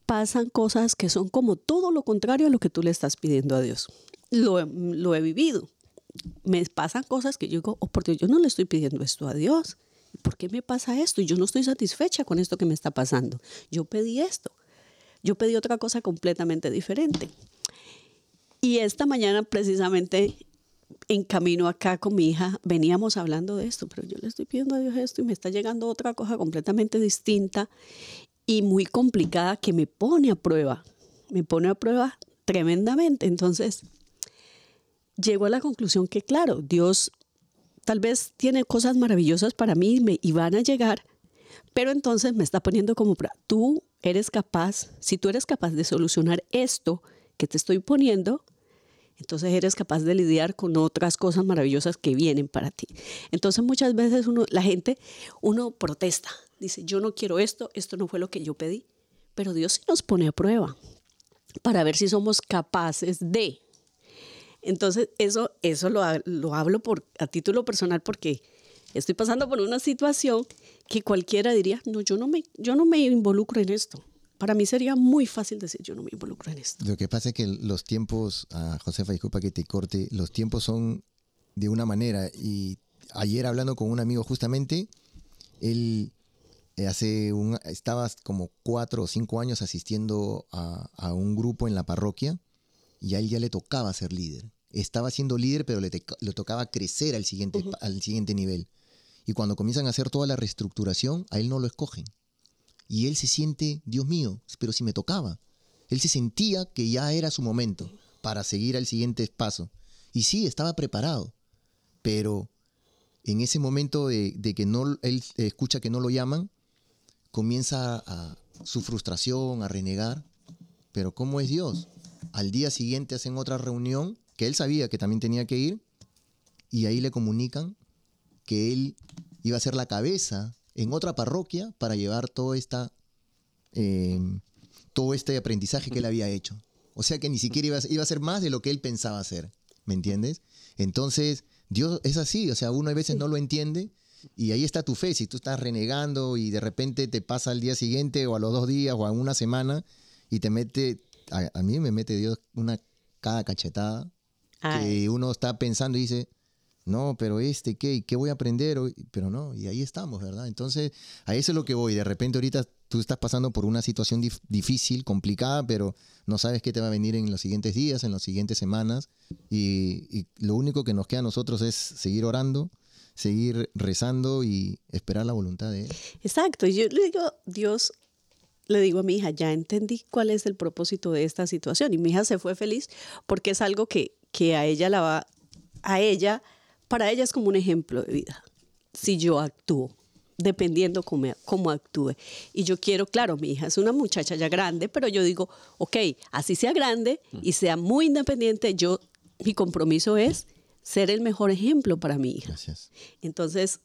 pasan cosas que son como todo lo contrario a lo que tú le estás pidiendo a Dios. Lo, lo he vivido me pasan cosas que yo digo, oh, por Dios, yo no le estoy pidiendo esto a Dios. ¿Por qué me pasa esto? Y yo no estoy satisfecha con esto que me está pasando. Yo pedí esto. Yo pedí otra cosa completamente diferente. Y esta mañana, precisamente, en camino acá con mi hija, veníamos hablando de esto, pero yo le estoy pidiendo a Dios esto y me está llegando otra cosa completamente distinta y muy complicada que me pone a prueba. Me pone a prueba tremendamente. Entonces, llego a la conclusión que, claro, Dios tal vez tiene cosas maravillosas para mí y van a llegar, pero entonces me está poniendo como. Tú eres capaz, si tú eres capaz de solucionar esto que te estoy poniendo, entonces eres capaz de lidiar con otras cosas maravillosas que vienen para ti. Entonces muchas veces uno, la gente, uno protesta, dice, yo no quiero esto, esto no fue lo que yo pedí, pero Dios sí nos pone a prueba para ver si somos capaces de. Entonces, eso, eso lo, lo hablo por, a título personal porque estoy pasando por una situación que cualquiera diría, no, yo no me, yo no me involucro en esto. Para mí sería muy fácil decir, yo no me involucro en esto. Lo que pasa es que los tiempos, ah, Josefa, disculpa que te corte, los tiempos son de una manera. Y ayer hablando con un amigo justamente, él eh, hace un, estaba como cuatro o cinco años asistiendo a, a un grupo en la parroquia y a él ya le tocaba ser líder. Estaba siendo líder, pero le, tocaba crecer al siguiente, al siguiente nivel. Y cuando comienzan a hacer toda la reestructuración, a él no lo escogen. Y él se siente, Dios mío, pero si me tocaba. Él se sentía que ya era su momento para seguir al siguiente paso. Y sí, estaba preparado. Pero en ese momento de, de que no, él escucha que no lo llaman, comienza su frustración, a renegar. Pero ¿cómo es Dios? Al día siguiente hacen otra reunión, que él sabía que también tenía que ir, y ahí le comunican que él iba a ser la cabeza en otra parroquia para llevar todo, esta, eh, todo este aprendizaje que él había hecho. O sea que ni siquiera iba a, iba a ser más de lo que él pensaba hacer. ¿Me entiendes? Entonces, Dios es así. O sea, uno a veces no lo entiende y ahí está tu fe. Si tú estás renegando y de repente te pasa al día siguiente o a los dos días o a una semana y te mete, a, a mí me mete Dios una cada cachetada que uno está pensando y dice, no, pero este, ¿qué? ¿Y ¿Qué voy a aprender? hoy? Pero no, y ahí estamos, ¿verdad? Entonces, a eso es lo que voy. De repente ahorita tú estás pasando por una situación dif- difícil, complicada, pero no sabes qué te va a venir en los siguientes días, en las siguientes semanas. Y, y lo único que nos queda a nosotros es seguir orando, seguir rezando y esperar la voluntad de Él. Exacto. Y yo le digo, Dios, le digo a mi hija, ya entendí cuál es el propósito de esta situación. Y mi hija se fue feliz porque es algo que, que a ella la va, a ella, para ella es como un ejemplo de vida. Si yo actúo, dependiendo cómo, cómo actúe. Y yo quiero, claro, mi hija es una muchacha ya grande, pero yo digo, ok, así sea grande y sea muy independiente, yo mi compromiso es ser el mejor ejemplo para mi hija. Gracias. Entonces,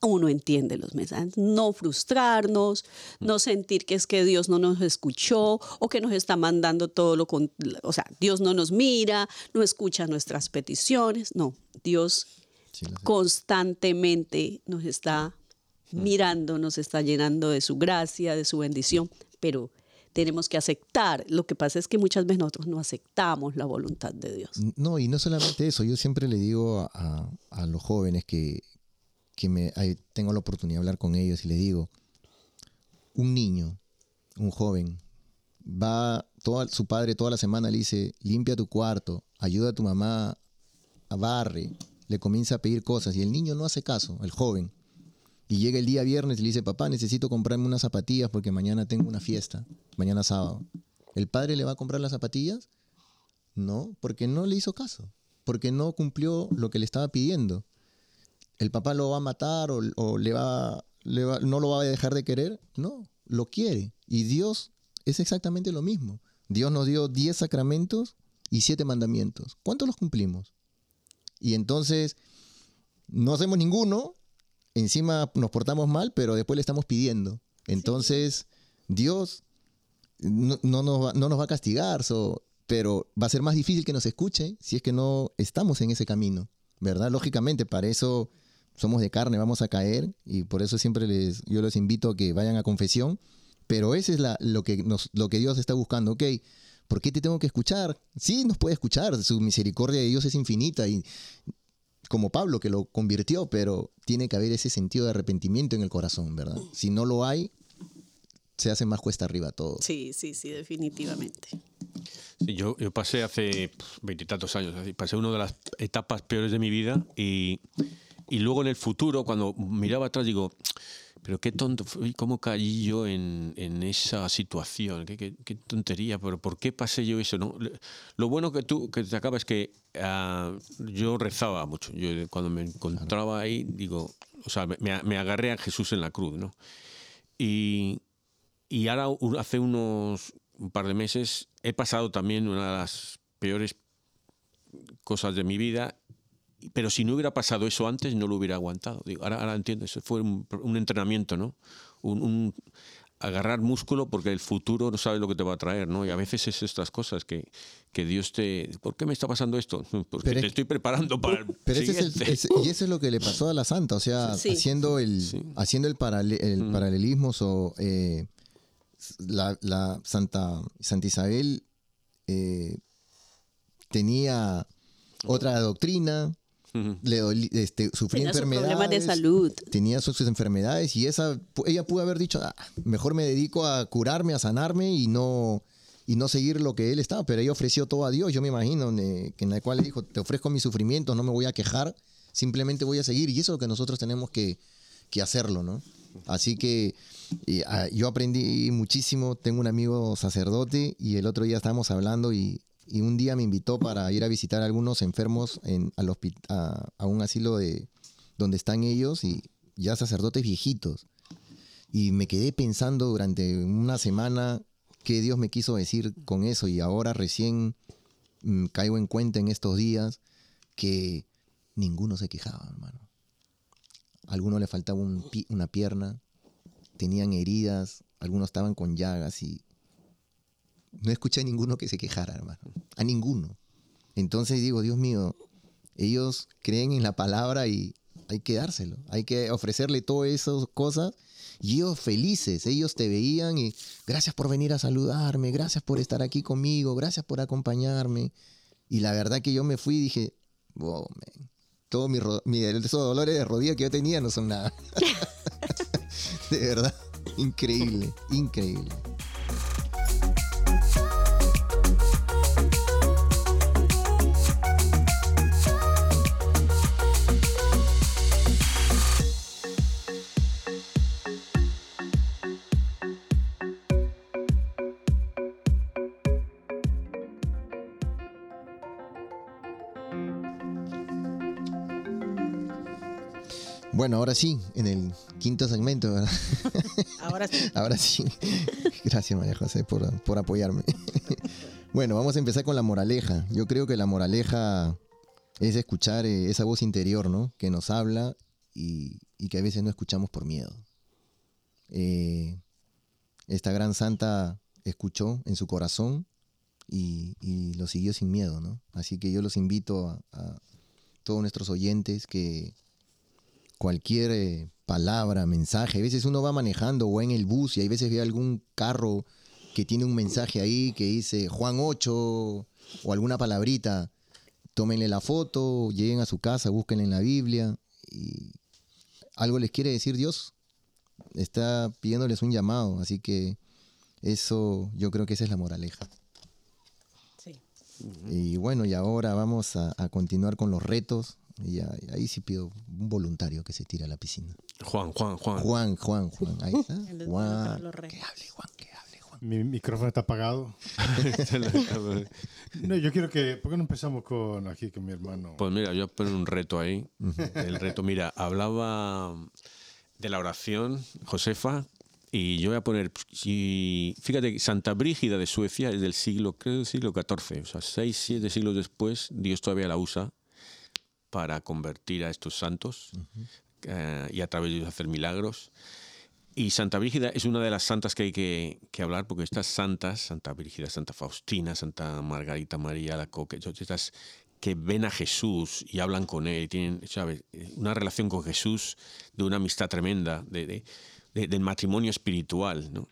uno entiende los mensajes, no frustrarnos, no sentir que es que Dios no nos escuchó o que nos está mandando todo lo con, o sea, Dios no nos mira, no escucha nuestras peticiones, no, Dios Sí, constantemente nos está mirando, nos está llenando de su gracia, de su bendición, pero tenemos que aceptar. Lo que pasa es que muchas veces nosotros no aceptamos la voluntad de Dios. No, y no solamente eso, yo siempre le digo a, a- a los jóvenes que, que me, tengo la oportunidad de hablar con ellos y les digo, un niño, un joven, va, toda, su padre toda la semana le dice, limpia tu cuarto, ayuda a tu mamá, a barre, le comienza a pedir cosas y el niño no hace caso, el joven. Y llega el día viernes y le dice, papá, necesito comprarme unas zapatillas porque mañana tengo una fiesta, mañana sábado. ¿El padre le va a comprar las zapatillas? No, porque no le hizo caso, porque no cumplió lo que le estaba pidiendo. ¿El papá lo va a matar o, le va- no lo va a dejar de querer? No, lo quiere. Y Dios es exactamente lo mismo. Dios nos dio 10 sacramentos y 7 mandamientos. ¿Cuántos los cumplimos? Y entonces no hacemos ninguno, encima nos portamos mal, pero después le estamos pidiendo. Entonces Dios no, no nos, va, no nos va a castigar, so- pero va a ser más difícil que nos escuche si es que no estamos en ese camino, ¿verdad? Lógicamente, para eso somos de carne, vamos a caer y por eso siempre les, yo les invito a que vayan a confesión, pero ese es la, lo, que nos, lo que Dios está buscando, ¿ok? ¿Por qué te tengo que escuchar? Sí, nos puede escuchar, su misericordia de Dios es infinita y como Pablo que lo convirtió, pero tiene que haber ese sentido de arrepentimiento en el corazón, ¿verdad? Si no lo hay, se hace más cuesta arriba todo. Sí, sí, sí, definitivamente. Sí, yo, yo pasé hace veintitantos años, pasé una de las etapas peores de mi vida y, y luego en el futuro, cuando miraba atrás, digo, pero qué tonto, fui, cómo caí yo en, en esa situación, qué, qué- qué tontería, pero ¿por qué pasé yo eso? No? Lo bueno que tú que te acaba es que ah, yo rezaba mucho. Yo cuando me encontraba ahí, digo, o sea, me, me agarré a Jesús en la cruz, ¿no? Y, y ahora, hace unos un par de meses, he pasado también una de las peores cosas de mi vida, pero si no hubiera pasado eso antes, no lo hubiera aguantado. Digo, ahora, ahora entiendo, eso fue un, un entrenamiento, ¿no? Un, un agarrar músculo porque el futuro no sabes lo que te va a traer, ¿no? Y a veces es estas cosas que, que Dios te... ¿Por qué me está pasando esto? Porque Pero te es- estoy preparando para el Pero ese es el- siguiente. ese- y eso es lo que le pasó a la santa, o sea, Sí. haciendo el, haciendo el, parale- el paralelismo, so, eh, la, la santa, santa Isabel eh, tenía otra doctrina, Le doli- este, sufría Tenía enfermedades, problemas de salud. tenía sus, sus enfermedades y esa, ella pudo haber dicho, "Ah, mejor me dedico a curarme, a sanarme y no, y no seguir lo que él estaba, pero ella ofreció todo a Dios, yo me imagino, que en la cual le dijo, te ofrezco mis sufrimientos, no me voy a quejar, simplemente voy a seguir y eso es lo que nosotros tenemos que, que hacerlo, ¿no? Así que ah, yo aprendí muchísimo, tengo un amigo sacerdote y el otro día estábamos hablando y, y un día me invitó para ir a visitar a algunos enfermos en, al a, a un asilo de donde están ellos y ya sacerdotes viejitos. Y me quedé pensando durante una semana qué Dios me quiso decir con eso y ahora recién mm, caigo en cuenta en estos días que ninguno se quejaba, hermano. A alguno le faltaba una pierna, tenían heridas, algunos estaban con llagas y no escuché a ninguno que se quejara, hermano. A ninguno. Entonces digo, Dios mío, ellos creen en la palabra y hay que dárselo. Hay que ofrecerle todas esas cosas. Y ellos felices, ellos te veían y gracias por venir a saludarme, gracias por estar aquí conmigo, gracias por acompañarme. Y la verdad que yo me fui y dije, wow, man, todos mis, mi- esos dolores de rodilla que yo tenía no son nada. de verdad, increíble, increíble. Bueno, ahora sí, en el quinto segmento, ¿verdad? Ahora sí. Ahora sí. Gracias, María José, por, por apoyarme. Bueno, vamos a empezar con la moraleja. Yo creo que la moraleja es escuchar eh, esa voz interior, ¿no? Que nos habla y, y que a veces no escuchamos por miedo. Eh, esta gran santa escuchó en su corazón y, y lo siguió sin miedo, ¿no? Así que yo los invito a, a todos nuestros oyentes que cualquier eh, palabra, mensaje, a veces uno va manejando o en el bus y hay veces ve algún carro que tiene un mensaje ahí que dice Juan 8 o alguna palabrita, tómenle la foto, lleguen a su casa, búsquenla en la Biblia y algo les quiere decir Dios. Está pidiéndoles un llamado, así que eso yo creo que esa es la moraleja. Sí. Y bueno, y ahora vamos a, a continuar con los retos. Y ahí sí pido un voluntario que se tire a la piscina. Juan, Juan, Juan. Juan, Juan, Juan. Ahí está. Juan. Que hable, Juan, que hable, Juan. Mi micrófono está apagado. No, yo quiero que. ¿Por qué no empezamos con aquí con mi hermano? Pues mira, yo voy a poner un reto ahí. El reto, mira, hablaba de la oración, Josefa, y yo voy a poner, fíjate, que Santa Brígida de Suecia es del siglo, creo del siglo XIV, o sea, seis, siete siglos después, Dios todavía la usa para convertir a estos santos eh, y a través de ellos hacer milagros. Y Santa Brígida es una de las santas que hay que, que hablar, porque estas santas, Santa Brígida, Santa Faustina, Santa Margarita María la Coque, estas que ven a Jesús y hablan con él, y tienen ¿sabes? una relación con Jesús de una amistad tremenda, de, de- de- del matrimonio espiritual, ¿no?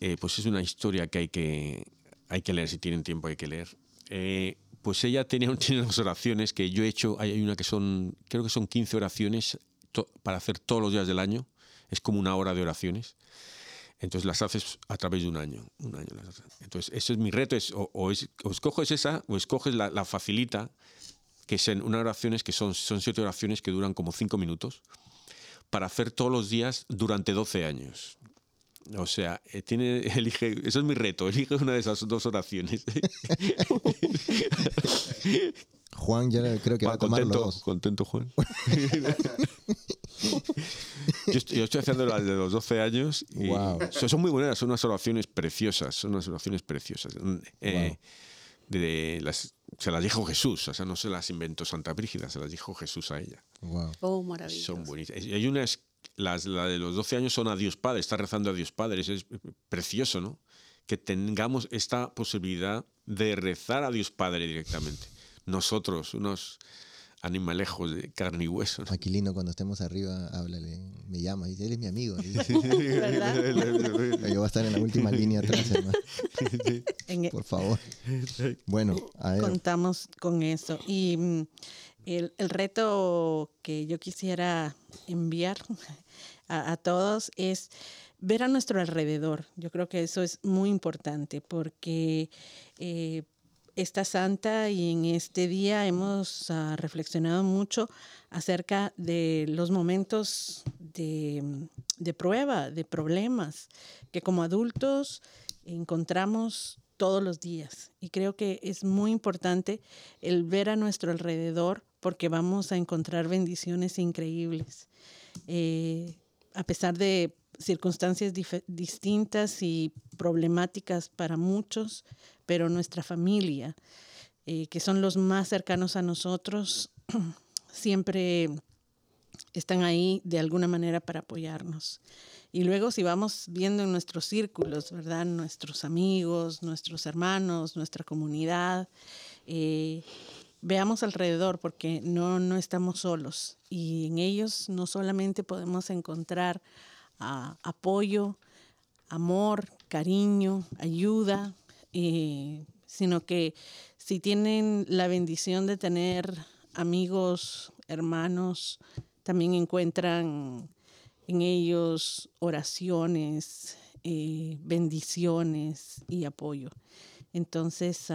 Eh, pues es una historia que hay que, hay que leer, si tienen tiempo hay que leer. Eh, pues ella tiene, tiene unas oraciones que yo he hecho, hay una que son, creo que son 15 oraciones para hacer todos los días del año, es como una hora de oraciones. Entonces las haces a través de un año. Un año las haces. Entonces, ese es mi reto, es, o, o es- o escoges esa o escoges la, la facilita, que son unas oraciones que son, son siete oraciones que duran como cinco minutos, para hacer todos los días durante 12 años. O sea, eh, tiene, elige, eso es mi reto, elige una de esas dos oraciones. Juan ya creo que va a tomar los contento, dos. contento, Juan. yo, estoy, yo estoy haciendo las de los 12 años y Guau. son, son muy buenas, son unas oraciones preciosas, son unas oraciones preciosas. Mm, eh, de las, se las dijo Jesús, o sea, no se las inventó Santa Brígida, se las dijo Jesús a ella. Wow. Oh, maravilloso. Son buenísimas. Y hay unas, las, la de los 12 años son a Dios Padre, está rezando a Dios Padre, eso es precioso, ¿no? Que tengamos esta posibilidad de rezar a Dios Padre directamente. Nosotros, unos animalejos de carne y hueso. ¿no? Aquilino, cuando estemos arriba, háblale, me llama, dice, él es mi amigo. Yo voy a estar en la última línea atrás, hermano. Por favor. Bueno, a ver. contamos con eso. Y mm, el, reto que yo quisiera enviar a, todos es ver a nuestro alrededor. Yo creo que eso es muy importante porque eh, esta santa y en este día hemos ah, reflexionado mucho acerca de los momentos de prueba, de problemas, que como adultos encontramos todos los días. Y creo que es muy importante el ver a nuestro alrededor porque vamos a encontrar bendiciones increíbles. Eh, a pesar de circunstancias distintas y problemáticas para muchos, pero nuestra familia, eh, que son los más cercanos a nosotros, siempre están ahí de alguna manera para apoyarnos. Y luego si vamos viendo en nuestros círculos, ¿verdad? Nuestros amigos, nuestros hermanos, nuestra comunidad, eh, veamos alrededor porque no, no estamos solos. Y en ellos no solamente podemos encontrar ah, apoyo, amor, cariño, ayuda, eh, sino que si tienen la bendición de tener amigos, hermanos, también encuentran en ellos oraciones, eh, bendiciones y apoyo. Entonces,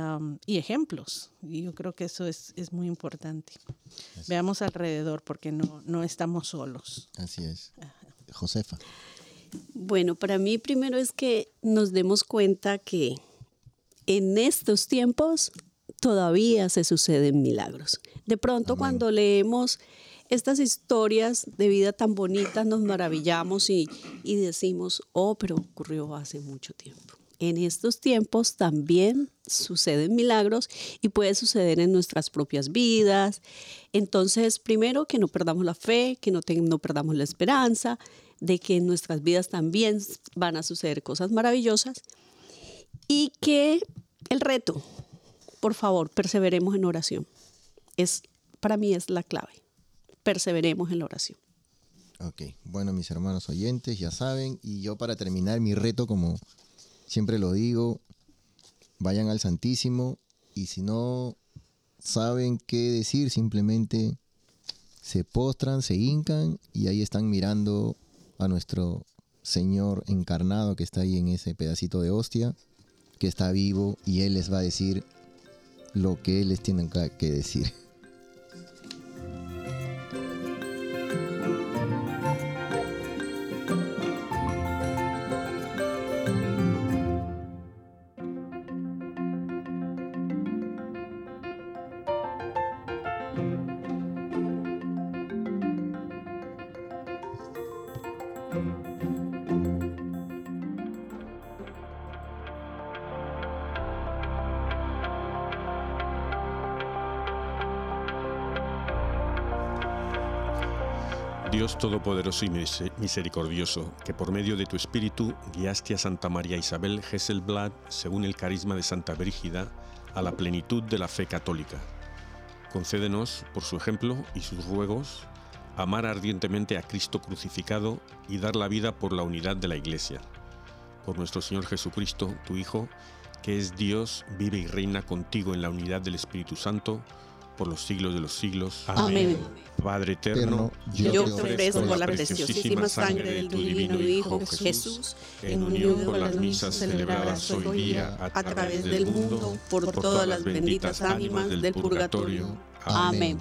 y ejemplos. Y yo creo que eso es, es muy importante. Veamos alrededor porque no, no estamos solos. Así es. Josefa. Bueno, para mí primero es que nos demos cuenta que en estos tiempos todavía se suceden milagros. De pronto Amén. cuando leemos estas historias de vida tan bonitas nos maravillamos y, decimos, oh, pero ocurrió hace mucho tiempo. En estos tiempos también suceden milagros y puede suceder en nuestras propias vidas. Entonces, primero que no perdamos la fe, que no, no perdamos la esperanza de que en nuestras vidas también van a suceder cosas maravillosas y que el reto, por favor, perseveremos en oración. Es, para mí es la clave. Perseveremos en la oración. Ok, bueno mis hermanos oyentes, ya saben, y yo para terminar mi reto, como siempre lo digo, vayan al Santísimo y si no saben qué decir, simplemente se postran, se hincan y ahí están mirando a nuestro Señor encarnado que está ahí en ese pedacito de hostia, que está vivo y Él les va a decir lo que Él les tiene que decir. Dios Todopoderoso y mise- Misericordioso, que por medio de tu Espíritu guiaste a Santa María Isabel Hesselblad, según el carisma de Santa Brígida, a la plenitud de la fe católica. Concédenos, por su ejemplo y sus ruegos, amar ardientemente a Cristo crucificado y dar la vida por la unidad de la Iglesia. Por nuestro Señor Jesucristo, tu Hijo, que es Dios, vive y reina contigo en la unidad del Espíritu Santo, por los siglos de los siglos. Amén. Padre eterno, Eterno, Yo te ofrezco la preciosísima sangre del tu divino Hijo Jesús, en unión con las misas celebradas hoy día a través del mundo, por todas las benditas ánimas del purgatorio. Amén.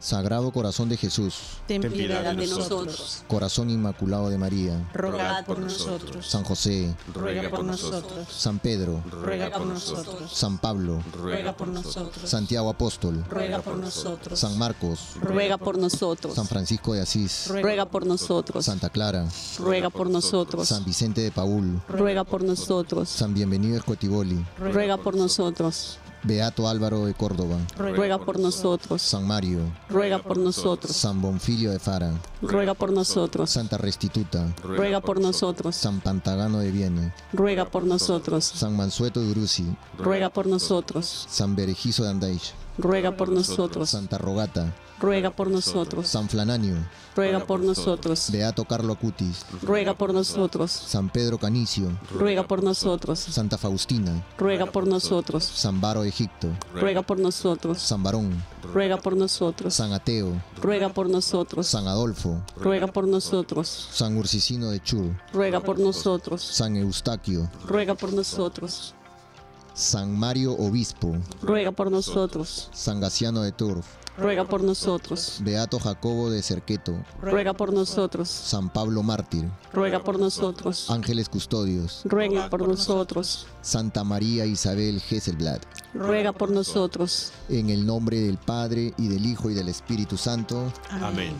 Sagrado Corazón de Jesús, Ten piedad de nosotros. Corazón Inmaculado de María, Rogad por nosotros. San José, Ruega por nosotros. San Pedro, Ruega por nosotros. San Pablo, Ruega por nosotros. Santiago Apóstol, Ruega por nosotros. San Marcos, Ruega por nosotros. San Francisco de Asís, Ruega por nosotros. Santa Clara, Ruega por nosotros. San Vicente de Paul, Ruega por nosotros. San Bienvenido Escotiboli, Ruega por nosotros. Beato Álvaro de Córdoba, Ruega por nosotros. San Mario, Ruega por nosotros. San Bonfilio de Fara, Ruega por nosotros. Santa Restituta, Ruega por nosotros. San Pantagano de Viene, Ruega por nosotros. San Mansueto de Uruzi, Ruega por nosotros. San Berejizo de Andaich, Ruega por nosotros. Santa Rogata, Ruega por nosotros. San Flananio, Ruega por nosotros. Beato Carlo Acutis, Ruega por nosotros. San Pedro Canicio, Ruega por nosotros. Santa Faustina, Ruega por nosotros. San Baro Egipto, Ruega por nosotros. San Barón, Ruega por nosotros. San Ateo, Ruega por nosotros. San Adolfo, Ruega por nosotros. San Ursicino de Chur, Ruega por nosotros. San Eustaquio, Ruega por nosotros. San Mario Obispo, Ruega por nosotros. San Gaciano de Turf, Ruega por nosotros. Beato Jacobo de Cerqueto, Ruega por nosotros. San Pablo Mártir, Ruega por nosotros. Ángeles Custodios, Ruega por nosotros. Santa María Isabel Gesselblad, Ruega por nosotros. en el nombre del Padre y del Hijo y del Espíritu Santo. Amén.